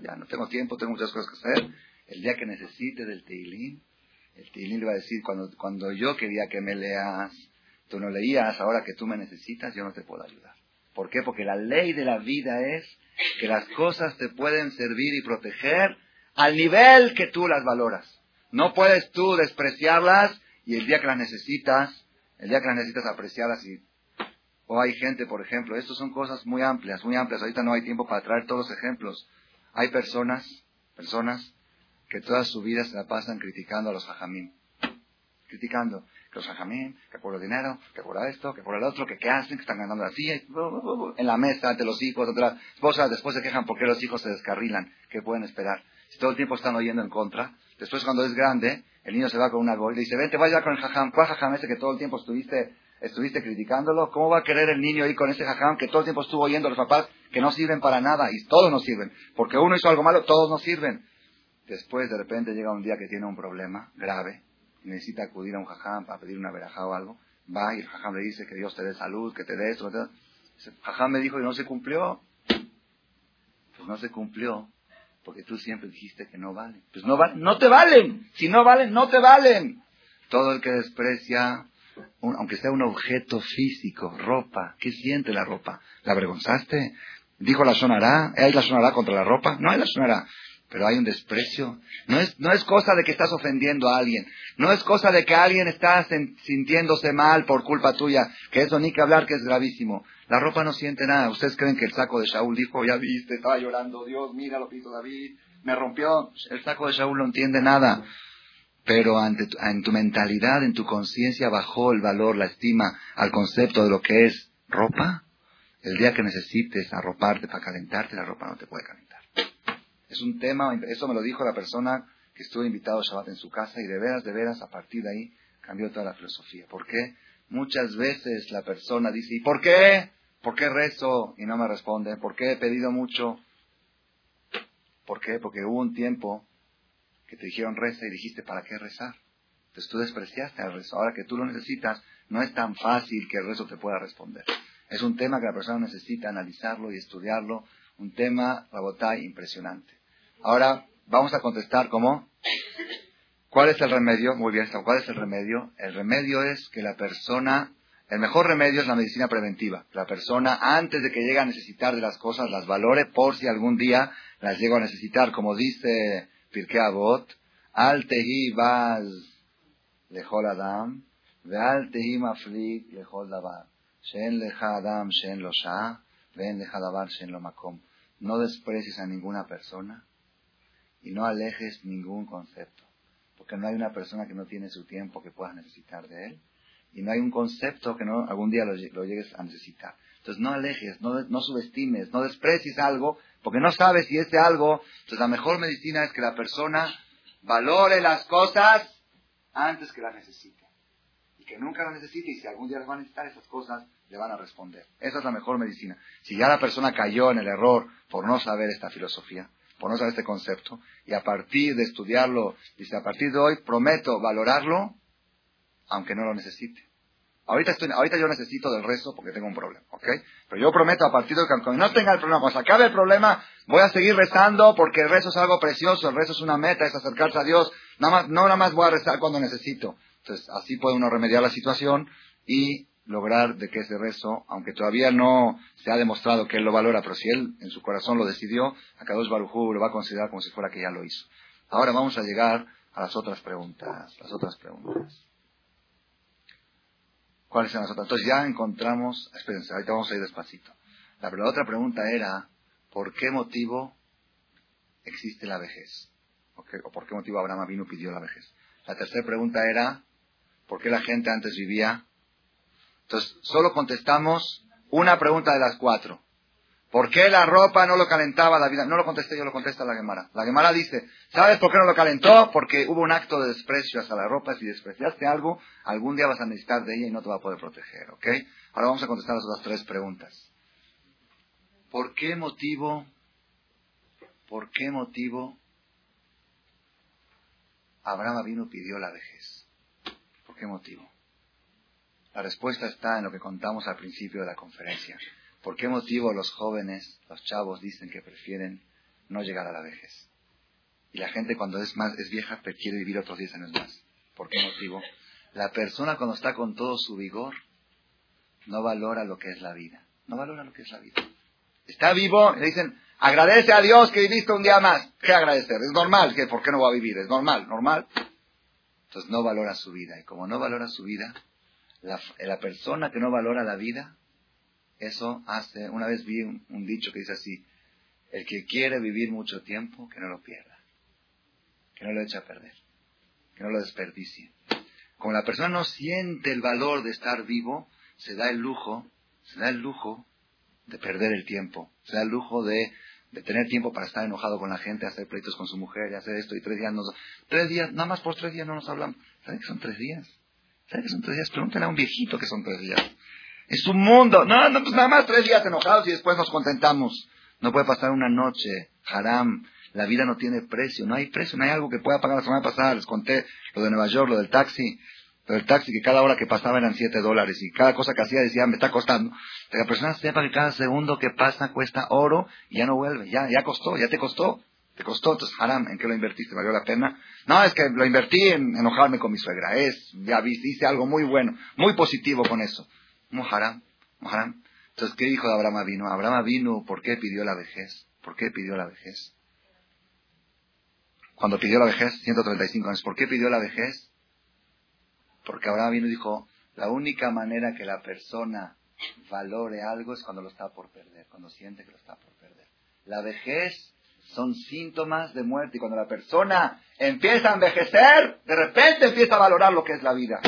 Ya no tengo tiempo, tengo muchas cosas que hacer. El día que necesite del Teilim, el Teilim le va a decir, cuando, cuando yo quería que me leas, tú no leías, ahora que tú me necesitas, yo no te puedo ayudar. ¿Por qué? Porque la ley de la vida es que las cosas te pueden servir y proteger al nivel que tú las valoras. No puedes tú despreciarlas y el día que las necesitas, el día que las necesitas apreciarlas y... O hay gente, por ejemplo, estas son cosas muy amplias, muy amplias. Ahorita no hay tiempo para traer todos los ejemplos. Hay personas, personas que toda su vida se la pasan criticando a los hajamín. Criticando que los hajamín, que por el dinero, que por esto, que por el otro, que qué hacen, que están ganando así, en la mesa, ante los hijos, otras esposas, después se quejan porque los hijos se descarrilan, ¿qué pueden esperar? Si todo el tiempo están oyendo en contra, después cuando es grande, el niño se va con una gol y dice, vente, vaya con el jajam, ¿cuál jajam ese que todo el tiempo estuviste, estuviste criticándolo? ¿Cómo va a querer el niño ir con ese jajam que todo el tiempo estuvo oyendo a los papás que no sirven para nada y todos no sirven? Porque uno hizo algo malo, todos no sirven. Después de repente llega un día que tiene un problema grave, necesita acudir a un jajam para pedir una verajá o algo, va y el jajam le dice que Dios te dé salud, que te dé esto. Jajam me dijo y no se cumplió. Pues no se cumplió porque tú siempre dijiste que no valen. Pues no valen, no te valen. Si no valen, no te valen. Todo el que desprecia, aunque sea un objeto físico, ropa, ¿qué siente la ropa? ¿La avergonzaste? ¿Dijo la sonará? ¿Hay la sonará contra la ropa? No hay la sonará pero hay un desprecio. No es, no es cosa de que estás ofendiendo a alguien. No es cosa de que alguien está sintiéndose mal por culpa tuya. Que eso ni que hablar que es gravísimo. La ropa no siente nada. ¿Ustedes creen que el saco de Shaul dijo, ya viste, estaba llorando, Dios, mira lo que hizo David, me rompió? El saco de Shaul no entiende nada. Pero ante en tu mentalidad, en tu conciencia, bajó el valor, la estima al concepto de lo que es ropa. El día que necesites arroparte para calentarte, la ropa no te puede calentar. Es un tema, eso me lo dijo la persona que estuvo invitado a Shabbat en su casa y de veras, de veras, a partir de ahí cambió toda la filosofía. ¿Por qué? Muchas veces la persona dice, ¿y por qué? ¿Por qué rezo? Y no me responde. ¿Por qué he pedido mucho? ¿Por qué? Porque hubo un tiempo que te dijeron reza y dijiste, ¿para qué rezar? Entonces tú despreciaste al rezo. Ahora que tú lo necesitas, no es tan fácil que el rezo te pueda responder. Es un tema que la persona necesita analizarlo y estudiarlo. Un tema, Rabotay, impresionante. Ahora vamos a contestar cómo. ¿Cuál es el remedio? Muy bien, ¿cuál es el remedio? El remedio es que la persona, el mejor remedio es la medicina preventiva. La persona, antes de que llegue a necesitar de las cosas, las valore por si algún día las llego a necesitar. Como dice Pirkei Avot, al tehi baz lechol adam, ve al tehi maflik lechol davar. Shen lecha adam, shen lo shah, ven lecha davar, shen lo makom. No desprecies a ninguna persona y no alejes ningún concepto porque no hay una persona que no tiene su tiempo que pueda necesitar de él, y no hay un concepto que no algún día lo, llegues a necesitar. Entonces no alejes, no, no, subestimes, no desprecies algo, porque no sabes si ese algo, entonces la mejor medicina es que la persona valore las cosas antes que las necesite. Y que nunca las necesite, y si algún día las va a necesitar, esas cosas le van a responder. Esa es la mejor medicina. Si ya la persona cayó en el error por no saber esta filosofía, por no saber este concepto, y a partir de estudiarlo, dice, a partir de hoy prometo valorarlo, aunque no lo necesite. Ahorita, estoy, ahorita yo necesito del rezo porque tengo un problema, ¿ok? Pero yo prometo a partir de que no tenga el problema, cuando se acabe el problema, voy a seguir rezando porque el rezo es algo precioso, el rezo es una meta, es acercarse a Dios, nada más, no nada más voy a rezar cuando necesito. Entonces, así puede uno remediar la situación y lograr de que ese rezo, aunque todavía no se ha demostrado que él lo valora, pero si él en su corazón lo decidió, a Kadosh Barujú lo va a considerar como si fuera que ya lo hizo. Ahora vamos a llegar a las otras preguntas, las otras preguntas. ¿Cuáles son las otras? Entonces ya encontramos, espérense, ahorita vamos a ir despacito. La, la otra pregunta era, ¿por qué motivo existe la vejez? ¿O por qué motivo Abraham vino pidió la vejez? La tercera pregunta era, ¿por qué la gente antes vivía entonces, solo contestamos una pregunta de las cuatro. ¿Por qué la ropa no lo calentaba la vida? No lo contesté yo, lo contesta la Gemara. La Gemara dice, ¿sabes por qué no lo calentó? Porque hubo un acto de desprecio hacia la ropa. Si despreciaste algo, algún día vas a necesitar de ella y no te va a poder proteger, ¿ok? Ahora vamos a contestar las otras tres preguntas. ¿Por qué motivo, por qué motivo Abraham vino pidió la vejez? ¿Por qué motivo? La respuesta está en lo que contamos al principio de la conferencia. ¿Por qué motivo los jóvenes, los chavos, dicen que prefieren no llegar a la vejez? Y la gente cuando es más es vieja quiere vivir otros 10 años más. ¿Por qué motivo? La persona cuando está con todo su vigor no valora lo que es la vida. No valora lo que es la vida. Está vivo, le dicen, agradece a Dios que viviste un día más. ¿Qué agradecer? Es normal, que ¿por qué no va a vivir? Es normal, normal. Entonces no valora su vida. Y como no valora su vida, la, persona que no valora la vida, eso hace, una vez vi un, dicho que dice así, el que quiere vivir mucho tiempo, que no lo pierda, que no lo eche a perder, que no lo desperdicie. Como la persona no siente el valor de estar vivo, se da el lujo, se da el lujo de perder el tiempo, se da el lujo de, de tener tiempo para estar enojado con la gente, hacer pleitos con su mujer, y hacer esto, y tres días, nos, tres días, nada más por tres días no nos hablamos. ¿Saben que son tres días? ¿Sabes qué son tres días? Pregúntale a un viejito que son tres días. Es un mundo. No, no, pues nada más tres días enojados y después nos contentamos. No puede pasar una noche. Haram. La vida no tiene precio. No hay precio. No hay algo que pueda pagar. La semana pasada les conté lo de Nueva York, lo del taxi. Lo del taxi, que cada hora que pasaba eran siete dólares. Y cada cosa que hacía decía, me está costando. Que la persona sepa que cada segundo que pasa cuesta oro y ya no vuelve. Ya, ya costó, ya te costó. Te costó, entonces, haram, ¿en qué lo invertiste? ¿Valió la pena? No, es que lo invertí en enojarme con mi suegra. Es, ya hice algo muy bueno, muy positivo con eso. No, haram, haram. Entonces, ¿qué dijo de Abraham vino? Abraham vino, ¿por qué pidió la vejez? ¿Por qué pidió la vejez? Cuando pidió la vejez, 135 años, ¿por qué pidió la vejez? Porque Abraham vino dijo, la única manera que la persona valore algo es cuando lo está por perder, cuando siente que lo está por perder. La vejez son síntomas de muerte y cuando la persona empieza a envejecer, de repente empieza a valorar lo que es la vida.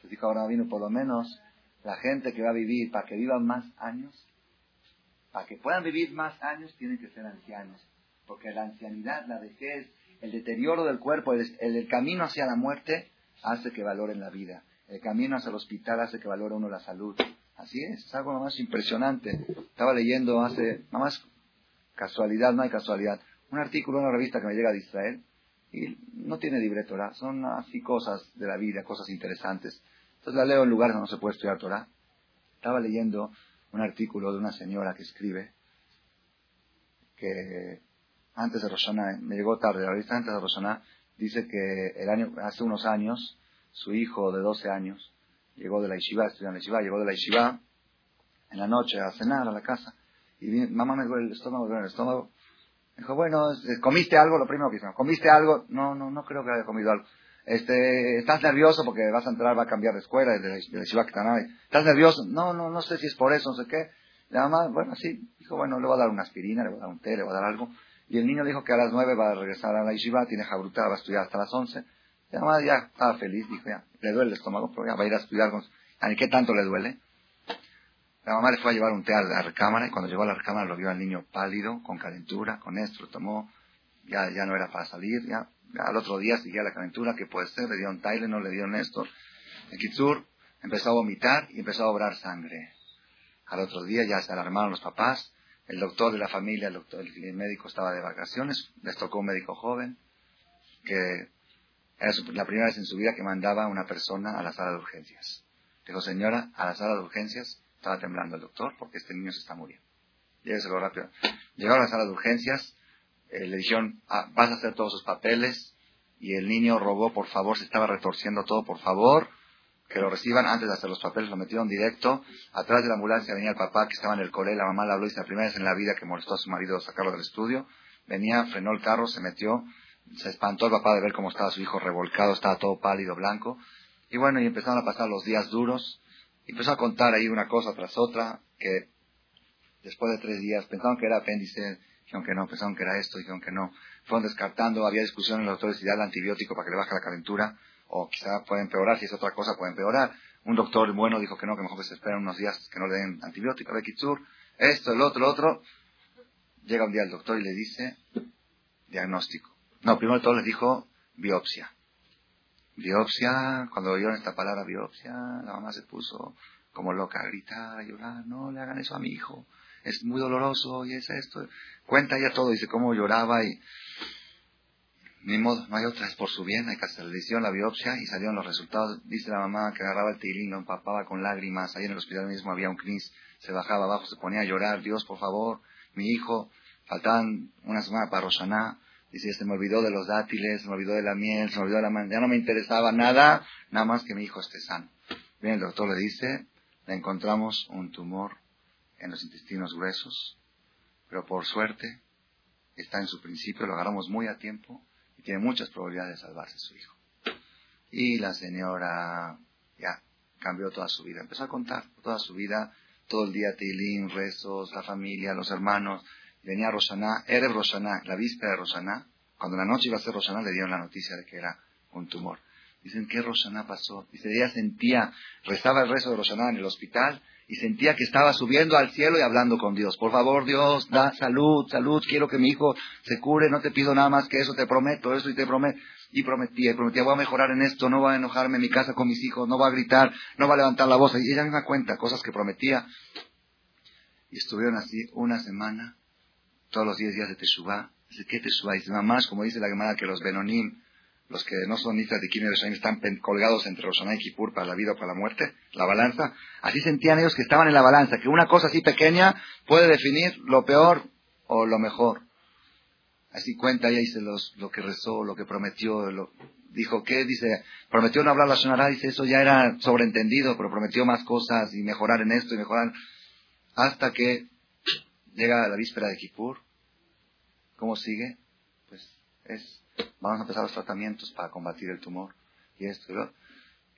Pues dijo ahora vino por lo menos la gente que va a vivir para que vivan más años, para que puedan vivir más años tienen que ser ancianos, porque la ancianidad, la vejez, el deterioro del cuerpo, el camino hacia la muerte hace que valoren la vida. El camino hacia el hospital hace que valore uno la salud. Así es, es algo más impresionante. Estaba leyendo hace, más casualidad, no hay casualidad, un artículo en una revista que me llega de Israel y no tiene libre Torah, son así cosas de la vida, cosas interesantes. Entonces la leo en lugares donde no se puede estudiar Torah. Estaba leyendo un artículo de una señora que escribe que antes de Roshaná, me llegó tarde, la revista antes de Roshaná, dice que el año, hace unos años su hijo de 12 años llegó de la yeshiva, estudió en la yeshiva, llegó de la yeshiva en la noche a cenar a la casa y mamá me duele el estómago, me duele el estómago. Dijo, bueno, ¿comiste algo? Lo primero que hizo, ¿comiste algo? No, no, no creo que haya comido algo. Este, ¿estás nervioso porque vas a entrar, va a cambiar de escuela, de de que ¿Estás nervioso? No, no, no sé si es por eso, no sé qué. La mamá, bueno, sí, dijo, bueno, le voy a dar una aspirina, le voy a dar un té, le voy a dar algo. Y el niño dijo que a las nueve va a regresar a la yeshiva, tiene jabruta, va a estudiar hasta las once. La mamá ya estaba feliz, dijo ya, le duele el estómago, pero ya va a ir a estudiar. Con... ¿A qué tanto le duele? La mamá le fue a llevar un té a la recámara y cuando llegó a la recámara lo vio al niño pálido, con calentura, con esto, lo tomó, ya, ya no era para salir, ya, al otro día seguía la calentura, que puede ser, le dieron no le dieron esto. En Kitsur empezó a vomitar y empezó a obrar sangre. Al otro día ya se alarmaron los papás, el doctor de la familia, el, el médico estaba de vacaciones, les tocó un médico joven que era la primera vez en su vida que mandaba a una persona a la sala de urgencias. Dijo, señora, a la sala de urgencias estaba temblando el doctor porque este niño se está muriendo. Lléveselo rápido. Llegaron a la sala de urgencias, eh, le dijeron, ah, vas a hacer todos sus papeles, y el niño robó, por favor, se estaba retorciendo todo, por favor, que lo reciban antes de hacer los papeles, lo metieron directo. Atrás de la ambulancia venía el papá que estaba en el cole, la mamá le habló y dice, la primera vez en la vida que molestó a su marido sacarlo del estudio. Venía, frenó el carro, se metió, se espantó el papá de ver cómo estaba su hijo revolcado, estaba todo pálido, blanco. Y bueno, y empezaron a pasar los días duros. Y empezó a contar ahí una cosa tras otra, que después de tres días pensaron que era apéndice, dijeron que no, pensaron que era esto, dijeron que no. Fueron descartando, había discusión en los doctores si darle antibiótico para que le baje la calentura, o quizá puede empeorar, si es otra cosa puede empeorar. Un doctor bueno dijo que no, que mejor que se esperen unos días que no le den antibiótico, de Kitsur, esto, el otro, el otro. Llega un día el doctor y le dice, diagnóstico no, primero de todo les dijo biopsia. Biopsia, cuando oyeron esta palabra biopsia, la mamá se puso como loca a gritar, a llorar, no le hagan eso a mi hijo, es muy doloroso y es esto. Cuenta ella todo, dice cómo lloraba y ni modo, no hay otra, es por su bien, hay que le la biopsia y salieron los resultados. Dice la mamá que agarraba el tilín, lo empapaba con lágrimas, ahí en el hospital mismo había un cris, se bajaba abajo, se ponía a llorar, Dios, por favor, mi hijo, faltaban una semana para Roshaná, Dice, se me olvidó de los dátiles, se me olvidó de la miel, se me olvidó de la man... Ya no me interesaba nada, nada más que mi hijo esté sano. Bien, el doctor le dice, le encontramos un tumor en los intestinos gruesos, pero por suerte está en su principio, lo agarramos muy a tiempo y tiene muchas probabilidades de salvarse su hijo. Y la señora ya cambió toda su vida, empezó a contar toda su vida, todo el día tilín, rezos, la familia, los hermanos, venía Rosaná, era Rosaná, la víspera de Rosaná, cuando la noche iba a ser Rosaná le dieron la noticia de que era un tumor. Dicen, ¿qué Rosaná pasó? Dice, ella sentía, rezaba el rezo de Rosaná en el hospital y sentía que estaba subiendo al cielo y hablando con Dios. Por favor, Dios, da salud, salud, quiero que mi hijo se cure, no te pido nada más que eso, te prometo eso y te prometo. Y prometía, y prometía, voy a mejorar en esto, no voy a enojarme en mi casa con mis hijos, no voy a gritar, no voy a levantar la voz. Y ella misma cuenta cosas que prometía. Y estuvieron así una semana todos los 10 días de Teshuvah. Dice, ¿qué Teshuvah? Dice, más, como dice la Gemara, que los Benonim, los que no son hijas de Kim y están colgados entre Roshaná y Kippur para la vida o para la muerte, la balanza. Así sentían ellos que estaban en la balanza, que una cosa así pequeña puede definir lo peor o lo mejor. Así cuenta ella, dice los, lo que rezó, lo que prometió, lo, dijo que, dice, prometió no hablar la Shonara, dice, eso ya era sobreentendido, pero prometió más cosas y mejorar en esto y mejorar, hasta que llega la víspera de Kippur, ¿cómo sigue? Pues es, vamos a empezar los tratamientos para combatir el tumor y esto, ¿no?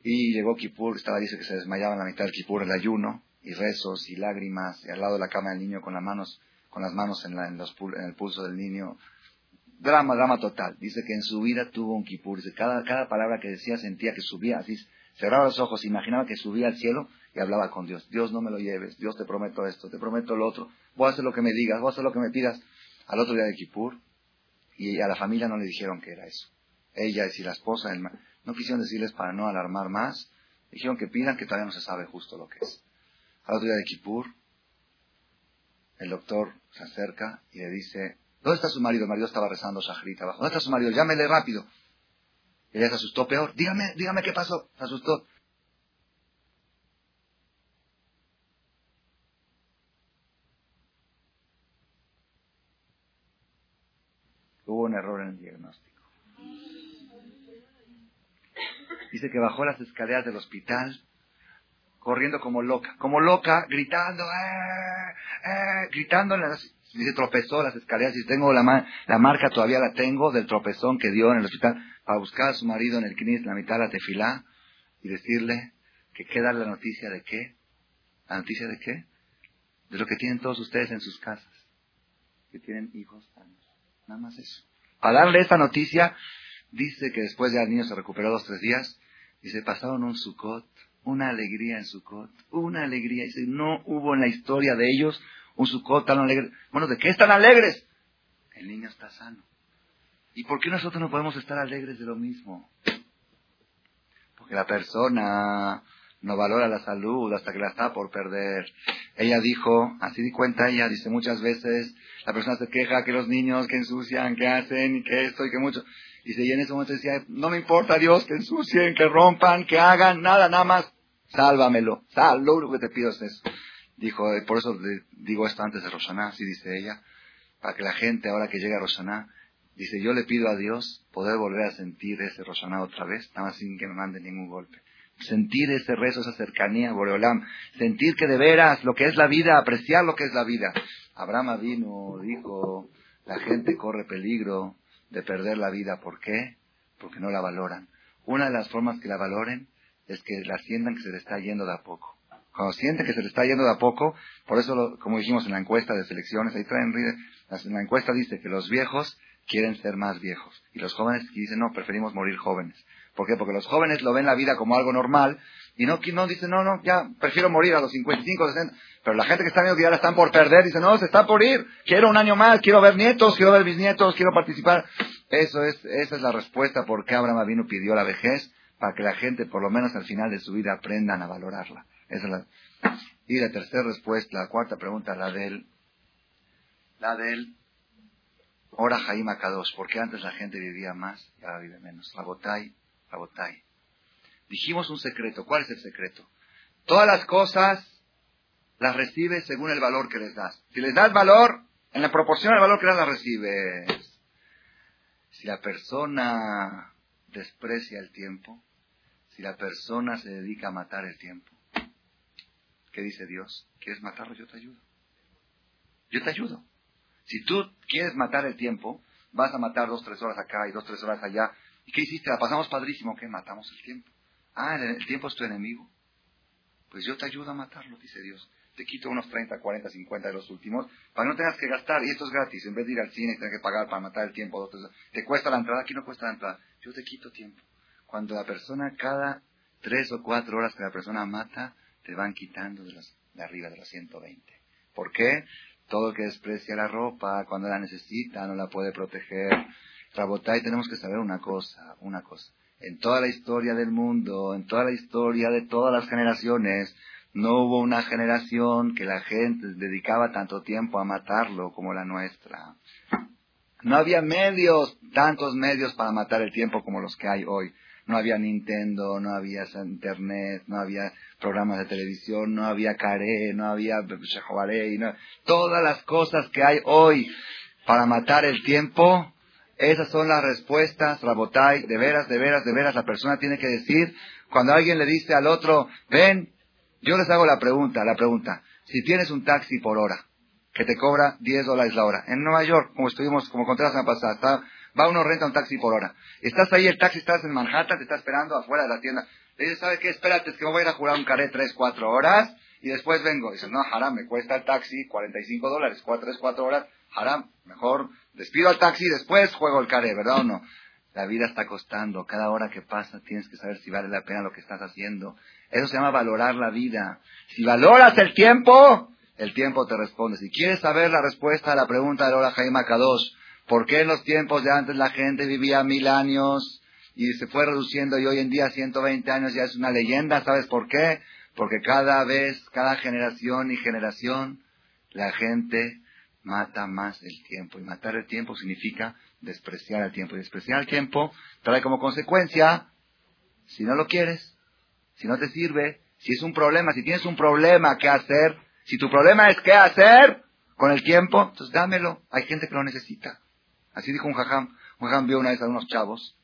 Y llegó Kippur, estaba dice que se desmayaba en la mitad del Kippur el ayuno, y rezos y lágrimas, y al lado de la cama del niño con las manos, con las manos en, el pulso del niño. Drama, drama total. Dice que en su vida tuvo un kipur. Cada, cada palabra que decía sentía que subía, así cerraba los ojos, imaginaba que subía al cielo y hablaba con Dios. Dios, no me lo lleves. Dios, te prometo esto, te prometo lo otro. Voy a hacer lo que me digas, voy a hacer lo que me pidas. Al otro día de Kipur, y a la familia no le dijeron que era eso. Ella y la esposa, no quisieron decirles para no alarmar más. Dijeron que pidan que todavía no se sabe justo lo que es. Al otro día de Kipur, el doctor se acerca y le dice, ¿dónde está su marido? El marido estaba rezando Shahrit abajo. ¿Dónde está su marido? Llámele rápido. Ella se asustó peor. Dígame, dígame qué pasó. Se asustó. Hubo un error en el diagnóstico. Dice que bajó las escaleras del hospital corriendo como loca, como loca, gritando, eh, eh, gritando, dice tropezó las escaleras y tengo la, marca, todavía la tengo del tropezón que dio en el hospital para buscar a su marido en el Knis, la mitad de la tefilá, y decirle que queda la noticia de qué, la noticia de qué, de lo que tienen todos ustedes en sus casas, que tienen hijos. Nada más eso. Para darle esta noticia, dice que después ya el niño se recuperó dos, tres días, y se pasaron un sucot, una alegría en sucot, una alegría. Dice, no hubo en la historia de ellos un sucot tan alegre. Bueno, ¿de qué están alegres? El niño está sano. ¿Y por qué nosotros no podemos estar alegres de lo mismo? Porque la persona no valora la salud hasta que la está por perder. Ella dijo, así di cuenta ella, dice muchas veces, la persona se queja que los niños que ensucian, que hacen, y que esto y que mucho. Dice, y en ese momento decía, no me importa Dios que ensucien, que rompan, que hagan, nada, nada más, sálvamelo. Sal, lo único que te pido es eso. Dijo, por eso digo esto antes de Roshaná, así dice ella, para que la gente ahora que llegue a Roshaná, dice, yo le pido a Dios poder volver a sentir ese Roshaná otra vez, nada más sin que me mande ningún golpe sentir ese rezo, esa cercanía, Boreolam, sentir que de veras lo que es la vida, apreciar lo que es la vida. Abraham vino, dijo, la gente corre peligro de perder la vida. ¿Por qué? Porque no la valoran. Una de las formas que la valoren es que la sientan que se le está yendo de a poco. Cuando sienten que se le está yendo de a poco, por eso, como dijimos en la encuesta de selecciones, ahí traen, en la encuesta dice que los viejos quieren ser más viejos y los jóvenes dicen, no, preferimos morir jóvenes. ¿Por qué? Porque los jóvenes lo ven la vida como algo normal y no, no dicen, no, no, ya prefiero morir a los 55, 60. Pero la gente que está viendo que ya la están por perder dice, no, se está por ir, quiero un año más, quiero ver nietos, quiero ver bisnietos, quiero participar. Eso es, esa es la respuesta por qué Abraham vino pidió la vejez, para que la gente, por lo menos al final de su vida, aprendan a valorarla. Es la... Y la tercera respuesta, la cuarta pregunta, la del, la del, Ora Jaime Akadosh, ¿por qué antes la gente vivía más y ahora vive menos? Rabotay, Rabotay. Dijimos un secreto. ¿Cuál es el secreto? Todas las cosas las recibes según el valor que les das. Si les das valor, en la proporción al valor que das, las recibes. Si la persona desprecia el tiempo, si la persona se dedica a matar el tiempo, ¿qué dice Dios? ¿Quieres matarlo? Yo te ayudo. Yo te ayudo. Si tú quieres matar el tiempo, vas a matar dos, tres horas acá y dos, tres horas allá. ¿Y qué hiciste? La pasamos padrísimo. ¿Qué? Matamos el tiempo. Ah, el tiempo es tu enemigo. Pues yo te ayudo a matarlo, dice Dios. Te quito unos 30, 40, 50 de los últimos para que no tengas que gastar. Y esto es gratis. En vez de ir al cine y tener que pagar para matar el tiempo, te cuesta la entrada. Aquí no cuesta la entrada. Yo te quito tiempo. Cuando la persona, cada tres o cuatro horas que la persona mata, te van quitando de, los, de arriba de los 120. ¿Por qué? Todo el que desprecia la ropa, cuando la necesita, no la puede proteger. Rabotay, tenemos que saber una cosa, una cosa en toda la historia del mundo, en toda la historia de todas las generaciones, no hubo una generación que la gente dedicaba tanto tiempo a matarlo como la nuestra. No había medios, tantos medios para matar el tiempo como los que hay hoy. No había Nintendo, no había Internet, no había programas de televisión, no había Care, no había Shehobarei, no, todas las cosas que hay hoy para matar el tiempo esas son las respuestas, Rabotai, de veras, de veras, de veras, la persona tiene que decir, cuando alguien le dice al otro, ven, yo les hago la pregunta, la pregunta, si tienes un taxi por hora, que te cobra 10 dólares la hora, en Nueva York, como estuvimos, como conté la semana pasada, va uno renta un taxi por hora, estás ahí, el taxi estás en Manhattan, te está esperando afuera de la tienda, Le dice, ¿sabe qué? Espérate, es que me voy a ir a jugar un caré tres, cuatro horas y después vengo. Dice, no, haram, me cuesta el taxi 45 dólares, cuatro, tres, cuatro horas. Haram, mejor despido al taxi y después juego el caré, ¿verdad o no? La vida está costando. Cada hora que pasa tienes que saber si vale la pena lo que estás haciendo. Eso se llama valorar la vida. Si valoras el tiempo, el tiempo te responde. Si quieres saber la respuesta a la pregunta de Lola Jaime Kadosh, ¿por qué en los tiempos de antes la gente vivía mil años y se fue reduciendo y hoy en día 120 años ya es una leyenda? ¿Sabes por qué? Porque cada vez, cada generación y generación, la gente mata más el tiempo. Y matar el tiempo significa despreciar el tiempo. Y despreciar el tiempo trae como consecuencia, si no lo quieres, si no te sirve, si es un problema, si tienes un problema que hacer, si tu problema es qué hacer con el tiempo, entonces dámelo. Hay gente que lo necesita. Así dijo un jajam. Un jajam vio una vez a unos chavos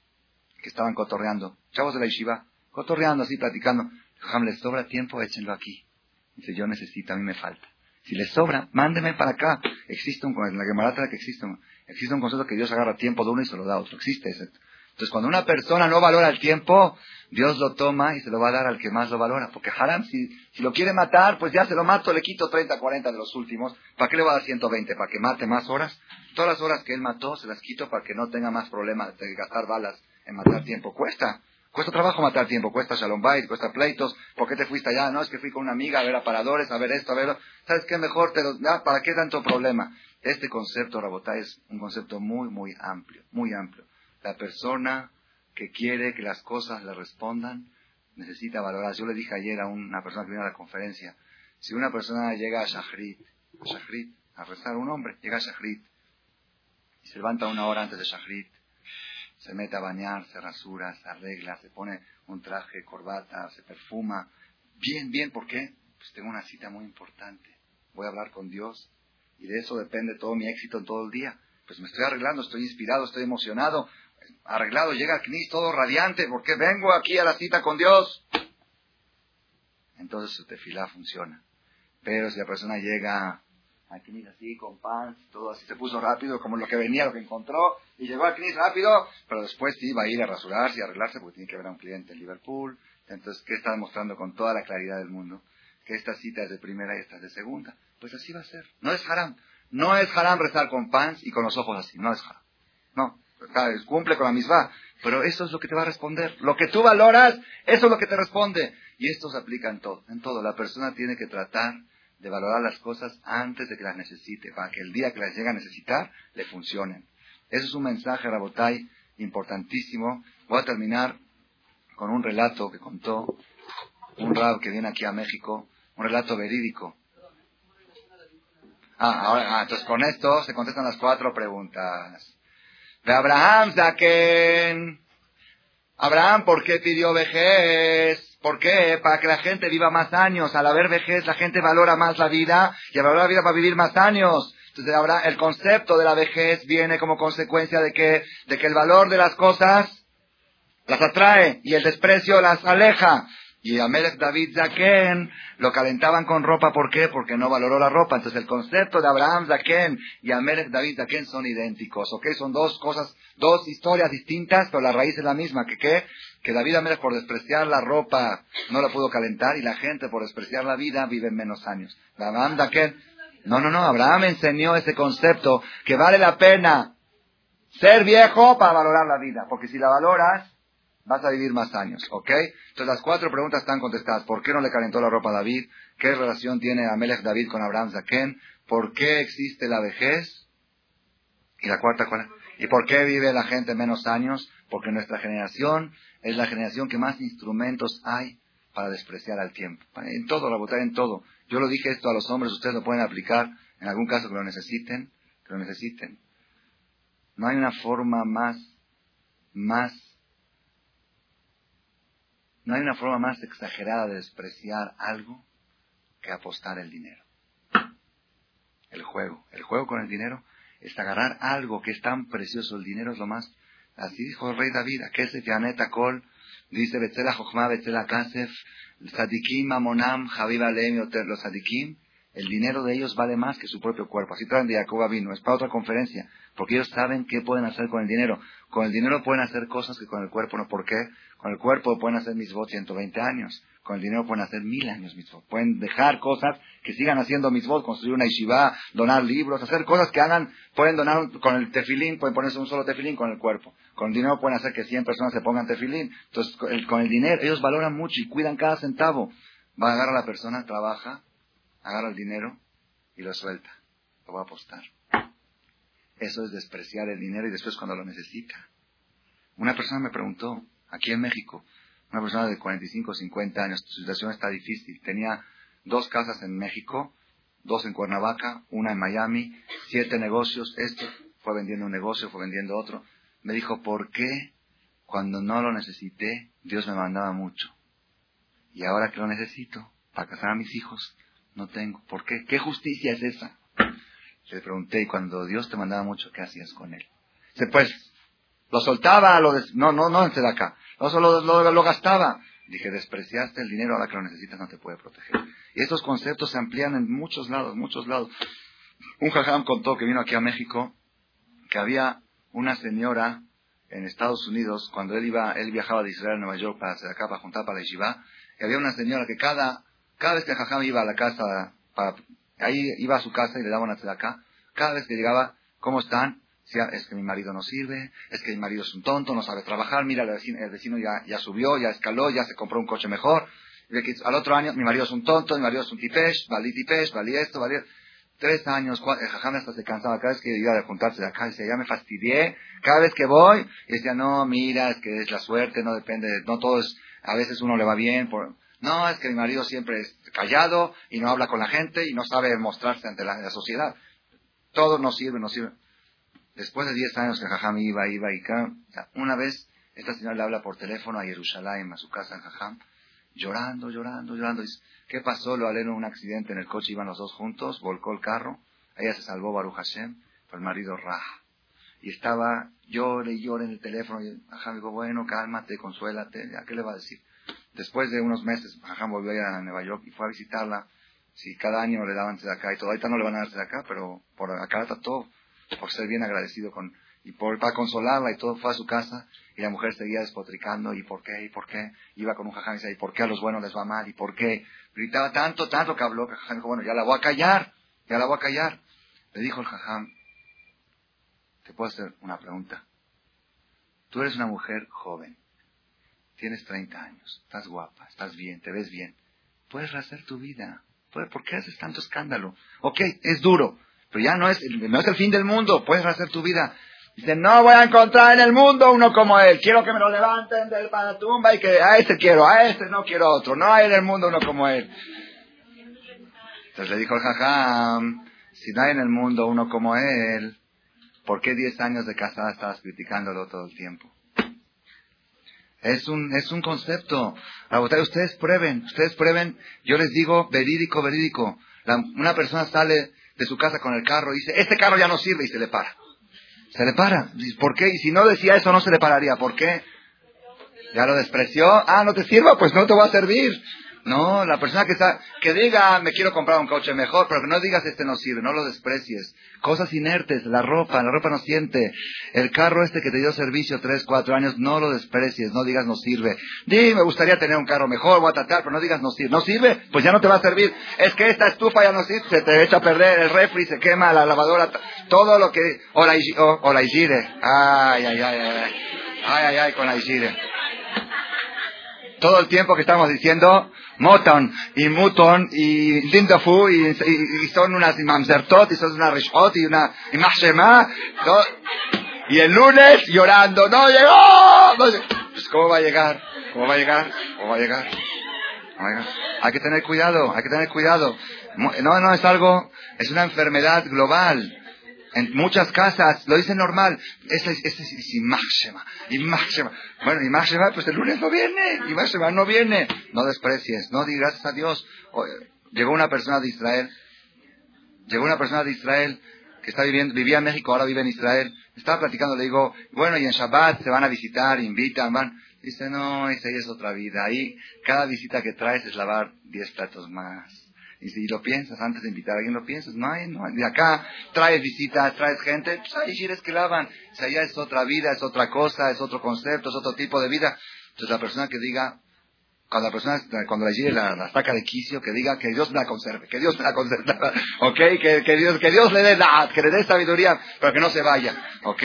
que estaban cotorreando, chavos de la yeshiva, cotorreando así, platicando. Jajam, les sobra tiempo, échenlo aquí. Dice, yo necesito, a mí me falta. Si les sobra, mándeme para acá. Existe un, en la Gemara que existe un, existe un concepto que Dios agarra tiempo de uno y se lo da a otro. Existe ese. Entonces, cuando una persona no valora el tiempo, Dios lo toma y se lo va a dar al que más lo valora. Porque Haram, si, si lo quiere matar, pues ya se lo mato, le quito 30, 40 de los últimos. ¿Para qué le va a dar 120? ¿Para que mate más horas? Todas las horas que él mató, se las quito para que no tenga más problemas de gastar balas en matar tiempo. Cuesta. Cuesta trabajo matar tiempo, cuesta Shalom Bait, cuesta pleitos. ¿Por qué te fuiste allá? No, es que fui con una amiga a ver aparadores, a ver esto, a ver... ¿Sabes qué? Mejor te lo... ¿Para qué tanto problema? Este concepto, Rabotá, es un concepto muy, muy amplio, muy amplio. La persona que quiere que las cosas le respondan, necesita valorar. Yo le dije ayer a una persona que vino a la conferencia, si una persona llega a Shahrit, a, Shahrit, a rezar, un hombre llega a Shahrit y se levanta una hora antes de Shahrit, se mete a bañar, se rasura, se arregla, se pone un traje, corbata, se perfuma. Bien, bien, ¿por qué? Pues tengo una cita muy importante. Voy a hablar con Dios y de eso depende todo mi éxito en todo el día. Pues me estoy arreglando, estoy inspirado, estoy emocionado, arreglado, llega al CNIS todo radiante, porque vengo aquí a la cita con Dios. Entonces su tefilá funciona. Pero si la persona llega al CNIS así, con pants, todo así, se puso rápido, como lo que venía, lo que encontró, y llegó al CNIS rápido, pero después sí va a ir a rasurarse y arreglarse porque tiene que ver a un cliente en Liverpool. Entonces, ¿qué está demostrando con toda la claridad del mundo? Que esta cita es de primera y esta es de segunda. Pues así va a ser. No es haram. No es haram rezar con pants y con los ojos así. No es haram. No cumple con la misma, pero eso es lo que te va a responder. Lo que tú valoras, eso es lo que te responde. Y esto se aplica en todo. En todo. La persona tiene que tratar de valorar las cosas antes de que las necesite, para que el día que las llegue a necesitar, le funcionen. Eso es un mensaje, Rabotai, importantísimo. Voy a terminar con un relato que contó un rab que viene aquí a México, un relato verídico. Ah, ahora, ah, entonces con esto se contestan las cuatro preguntas. De Abraham Zaken. Abraham, ¿por qué pidió vejez? ¿Por qué? Para que la gente viva más años. Al haber vejez, la gente valora más la vida y al la vida para vivir más años. Entonces, el concepto de la vejez viene como consecuencia de que, de que el valor de las cosas las atrae y el desprecio las aleja. Y a David Zaken lo calentaban con ropa, ¿por qué? Porque no valoró la ropa. Entonces el concepto de Abraham Zaken y Amelech David Zaken son idénticos, ¿ok? Son dos cosas, dos historias distintas, pero la raíz es la misma. ¿Que qué? Que David Amelech por despreciar la ropa no la pudo calentar y la gente por despreciar la vida vive menos años. Abraham Zaken, no, no, no, Abraham enseñó ese concepto que vale la pena ser viejo para valorar la vida, porque si la valoras, vas a vivir más años, ¿ok? Entonces las cuatro preguntas están contestadas. ¿Por qué no le calentó la ropa a David? ¿Qué relación tiene Amelech David con Abraham Zaken? ¿Por qué existe la vejez? Y la cuarta, ¿cuál? ¿Y por qué vive la gente menos años? Porque nuestra generación es la generación que más instrumentos hay para despreciar al tiempo. En todo, la votar en todo. Yo lo dije esto a los hombres, ustedes lo pueden aplicar en algún caso que lo necesiten, que lo necesiten. No hay una forma más, más no hay una forma más exagerada de despreciar algo que apostar el dinero. El juego. El juego con el dinero es agarrar algo que es tan precioso. El dinero es lo más. Así dijo el rey David. Akesef Yaneta Kol. Dice Betzela Jochma, Betzela Kasef. Sadikim Amonam Javiv Alem Los Sadikim El dinero de ellos vale más que su propio cuerpo. Así traen de Jacoba vino, es para otra conferencia, porque ellos saben qué pueden hacer con el dinero. Con el dinero pueden hacer cosas que con el cuerpo no. ¿Por qué? Con el cuerpo pueden hacer mis votos 120 años. Con el dinero pueden hacer mil años mis votos. Pueden dejar cosas que sigan haciendo mis votos, construir una yeshiva, donar libros, hacer cosas que hagan. Pueden donar con el tefilín, pueden ponerse un solo tefilín con el cuerpo. Con el dinero pueden hacer que 100 personas se pongan tefilín. Entonces, con el dinero, ellos valoran mucho y cuidan cada centavo. Va a agarrar a la persona, trabaja, agarra el dinero y lo suelta. Lo va a apostar. Eso es despreciar el dinero y después cuando lo necesita. Una persona me preguntó, aquí en México, una persona de 45 o 50 años, su situación está difícil. Tenía dos casas en México, dos en Cuernavaca, una en Miami, siete negocios. Este fue vendiendo un negocio, fue vendiendo otro. Me dijo, ¿por qué cuando no lo necesité, Dios me mandaba mucho? Y ahora que lo necesito, para casar a mis hijos, no tengo. ¿Por qué? ¿Qué justicia es esa? Le pregunté, y cuando Dios te mandaba mucho, ¿qué hacías con él? Dice, pues, lo soltaba, lo no, no, no en acá. No solo lo, lo, gastaba. Dije, despreciaste el dinero, ahora que lo necesitas no te puede proteger. Y estos conceptos se amplían en muchos lados, muchos lados. Un jajam contó que vino aquí a México, que había una señora en Estados Unidos, cuando él iba, él viajaba de Israel a Nueva York para hacer acá, para juntar para la yeshiva, y había una señora que cada, cada vez que jajam iba a la casa para Ahí iba a su casa y le daban a acá. Cada vez que llegaba, ¿cómo están? Decía, es que mi marido no sirve, es que mi marido es un tonto, no sabe trabajar, mira, el vecino, el vecino ya, ya subió, ya escaló, ya se compró un coche mejor. Al otro año, mi marido es un tonto, mi marido es un tipesh, valí tipesh, valí esto, valí... Tres años, el jajam hasta se cansaba cada vez que iba a juntarse de acá, decía, ya me fastidié, cada vez que voy, decía, no, mira, es que es la suerte, no depende, no todo es, a veces uno le va bien, por, no, es que mi marido siempre es callado y no habla con la gente y no sabe mostrarse ante la, sociedad. Todo no sirve, no sirve. Después de 10 años que Jajam iba, iba y una vez esta señora le habla por teléfono a Jerusalén, a su casa en Jajam, llorando, llorando, llorando. Dice, ¿qué pasó? Lo en un accidente en el coche, iban los dos juntos, volcó el carro, ella se salvó, Baruch Hashem, pero el marido raja. Y estaba, llore y llore en el teléfono, y Jajam dijo, bueno, cálmate, consuélate, ¿ya qué le va a decir? Después de unos meses, Jajam volvió a Nueva York y fue a visitarla. Si cada año le daban de acá y todo, ahorita no le van a dar de acá, pero por acá todo, por ser bien agradecido con, y por, para consolarla y todo, fue a su casa y la mujer seguía despotricando, ¿y por qué? ¿y por qué? Iba con un jajam y decía, ¿y por qué a los buenos les va mal? ¿y por qué? Gritaba tanto, tanto que habló que jajam dijo, bueno, ya la voy a callar, ya la voy a callar. Le dijo el jajam, te puedo hacer una pregunta. Tú eres una mujer joven, Tienes 30 años, estás guapa, estás bien, te ves bien. Puedes rehacer tu vida. ¿Por qué haces tanto escándalo? Ok, es duro, pero ya no es, no es el fin del mundo, puedes rehacer tu vida. Dice, no voy a encontrar en el mundo uno como él. Quiero que me lo levanten del la tumba y que a este quiero, a este no quiero otro. No hay en el mundo uno como él. Entonces le dijo el jajam, si no hay en el mundo uno como él, ¿por qué 10 años de casada estabas criticándolo todo el tiempo? Es un, es un concepto. ustedes prueben, ustedes prueben. Yo les digo verídico, verídico. una persona sale de su casa con el carro y dice, este carro ya no sirve y se le para. Se le para. ¿Por qué? Y si no decía eso, no se le pararía. ¿Por qué? Ya lo despreció. Ah, no te sirva, pues no te va a servir. No, la persona que está, que diga, me quiero comprar un coche mejor, pero que no digas este no sirve, no lo desprecies. Cosas inertes, la ropa, la ropa no siente. El carro este que te dio servicio tres, cuatro años, no lo desprecies, no digas no sirve. Di, me gustaría tener un carro mejor, voy a tratar, pero no digas no sirve. ¿No sirve? Pues ya no te va a servir. Es que esta estufa ya no sirve, se te echa a perder el refri, se quema la lavadora, todo lo que, o la, o, la Ay, ay, ay, ay, ay, ay, ay, con la Igire todo el tiempo que estamos diciendo Moton y Muton y Lindafu y, y, son unas Mamzertot y son una Rishot y una y y el lunes llorando, ¡no llegó! Pues, ¿Cómo va a llegar? ¿Cómo va a llegar? ¿Cómo va a llegar? Hay que tener cuidado, hay que tener cuidado. No, no es algo, es una enfermedad global. En muchas casas lo dicen normal. Ese es, ese es Imashema. Imashema. Bueno, Imashema, pues el lunes no viene. Imashema no viene. No desprecies. No digas gracias a Dios. Llegó una persona de Israel. Llegó una persona de Israel que está viviendo, vivía en México, ahora vive en Israel. Estaba platicando, le digo, bueno, y en Shabbat se van a visitar, invitan, van. Dice, no, esa es otra vida. Ahí, cada visita que traes es lavar diez platos más Y si lo piensas, antes de invitar a alguien lo piensas, no hay, no hay. De acá traes visitas, traes gente, pues hay shires que lavan. O allá es otra vida, es otra cosa, es otro concepto, es otro tipo de vida. Entonces la persona que diga, cuando la persona, cuando la gire la, la, saca de quicio, que diga que Dios me la conserve, que Dios me la conserve, ok, que, que, Dios, que Dios le dé la, que le dé sabiduría, pero que no se vaya, ok.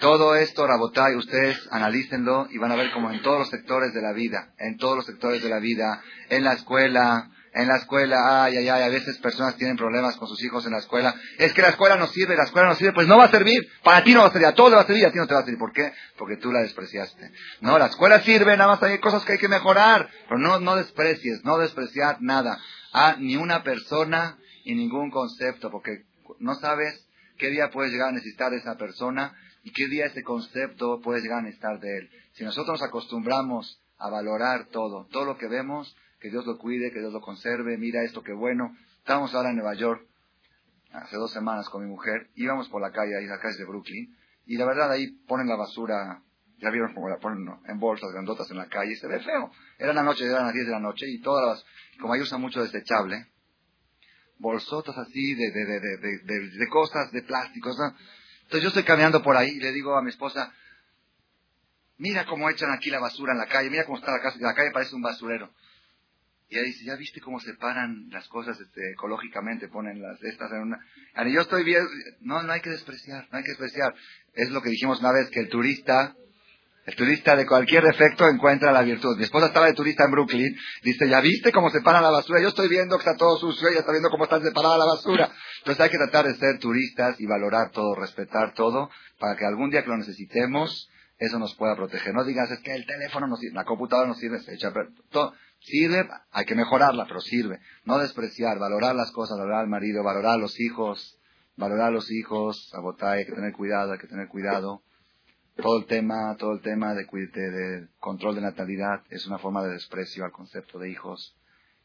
Todo esto, Rabotay, ustedes analícenlo y van a ver como en todos los sectores de la vida, en todos los sectores de la vida, en la escuela, en la escuela, ay, ay, ay, a veces personas tienen problemas con sus hijos en la escuela. Es que la escuela no sirve, la escuela no sirve, pues no va a servir. Para ti no va a servir, a todos le va a servir, a ti no te va a servir. ¿Por qué? Porque tú la despreciaste. No, la escuela sirve, nada más hay cosas que hay que mejorar. Pero no, no desprecies, no despreciar nada. A ni una persona y ningún concepto, porque no sabes qué día puedes llegar a necesitar de esa persona y qué día ese concepto puede llegar a necesitar de él. Si nosotros nos acostumbramos a valorar todo, todo lo que vemos, que Dios lo cuide, que Dios lo conserve, mira esto qué bueno. Estamos ahora en Nueva York, hace dos semanas con mi mujer, íbamos por la calle, ahí la calle de Brooklyn, y la verdad ahí ponen la basura, ya vieron cómo la ponen en bolsas grandotas en la calle, se ve feo. Era la noche, eran las 10 de la noche, y todas las, como ahí usan mucho desechable, bolsotas así de, de, de, de, de cosas, de plásticos, Entonces yo estoy caminando por ahí y le digo a mi esposa, mira cómo echan aquí la basura en la calle, mira cómo está la, casa, la calle parece un basurero. Y ella dice, ¿ya viste cómo separan las cosas este, ecológicamente? Ponen las estas en una... Y yo estoy bien... No, no hay que despreciar, no hay que despreciar. Es lo que dijimos una vez, que el turista, el turista de cualquier defecto encuentra la virtud. Mi esposa estaba de turista en Brooklyn, dice, ¿ya viste cómo separan la basura? Yo estoy viendo que está todo sucio, ella está viendo cómo está separada la basura. Entonces hay que tratar de ser turistas y valorar todo, respetar todo, para que algún día que lo necesitemos, eso nos pueda proteger. No digas, es que el teléfono no sirve, la computadora no sirve, se echa, todo, Sirve, hay que mejorarla, pero sirve. No despreciar, valorar las cosas, valorar al marido, valorar a los hijos, valorar a los hijos, a hay que tener cuidado, hay que tener cuidado. Todo el tema, todo el tema de, de, control de natalidad es una forma de desprecio al concepto de hijos.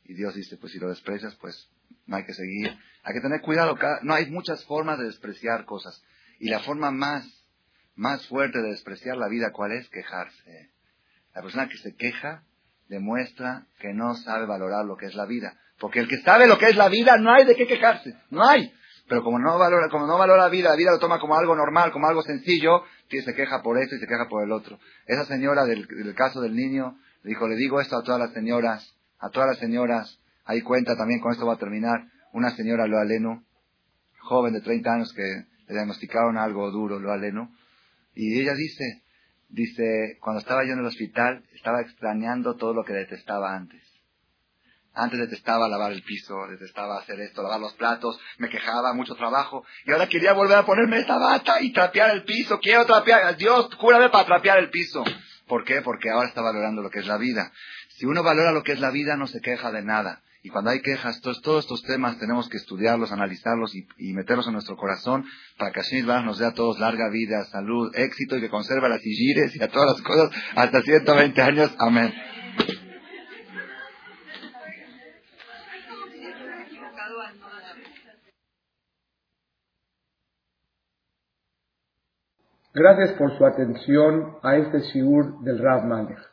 Y Dios dice, pues si lo desprecias, pues no hay que seguir. Hay que tener cuidado. no hay muchas formas de despreciar cosas. Y la forma más, más fuerte de despreciar la vida, ¿cuál es? Quejarse. La persona que se queja demuestra que no sabe valorar lo que es la vida. Porque el que sabe lo que es la vida, no hay de qué quejarse, no hay. Pero como no valora, como no valora la vida, la vida lo toma como algo normal, como algo sencillo, se queja por esto y se queja por el otro. Esa señora del, caso del niño dijo, le digo esto a todas las señoras, a todas las señoras, ahí cuenta también, con esto va a terminar, una señora lo aleno, joven de 30 años que le diagnosticaron algo duro, lo aleno, y ella dice, Dice, cuando estaba yo en el hospital, estaba extrañando todo lo que detestaba antes. Antes detestaba lavar el piso, detestaba hacer esto, lavar los platos, me quejaba, mucho trabajo. Y ahora quería volver a ponerme esta bata y trapear el piso. Quiero trapear. Dios, cúrame para trapear el piso. ¿Por qué? Porque ahora está valorando lo que es la vida. Si uno valora lo que es la vida, no se queja de nada. Y cuando hay quejas, todos, todos estos temas tenemos que estudiarlos, analizarlos y, meterlos en nuestro corazón para que así nos dé a todos larga vida, salud, éxito y que conserve a las sigires y a todas las cosas hasta 120 años. Amén. Gracias por su atención a este shiur del Rav Malech.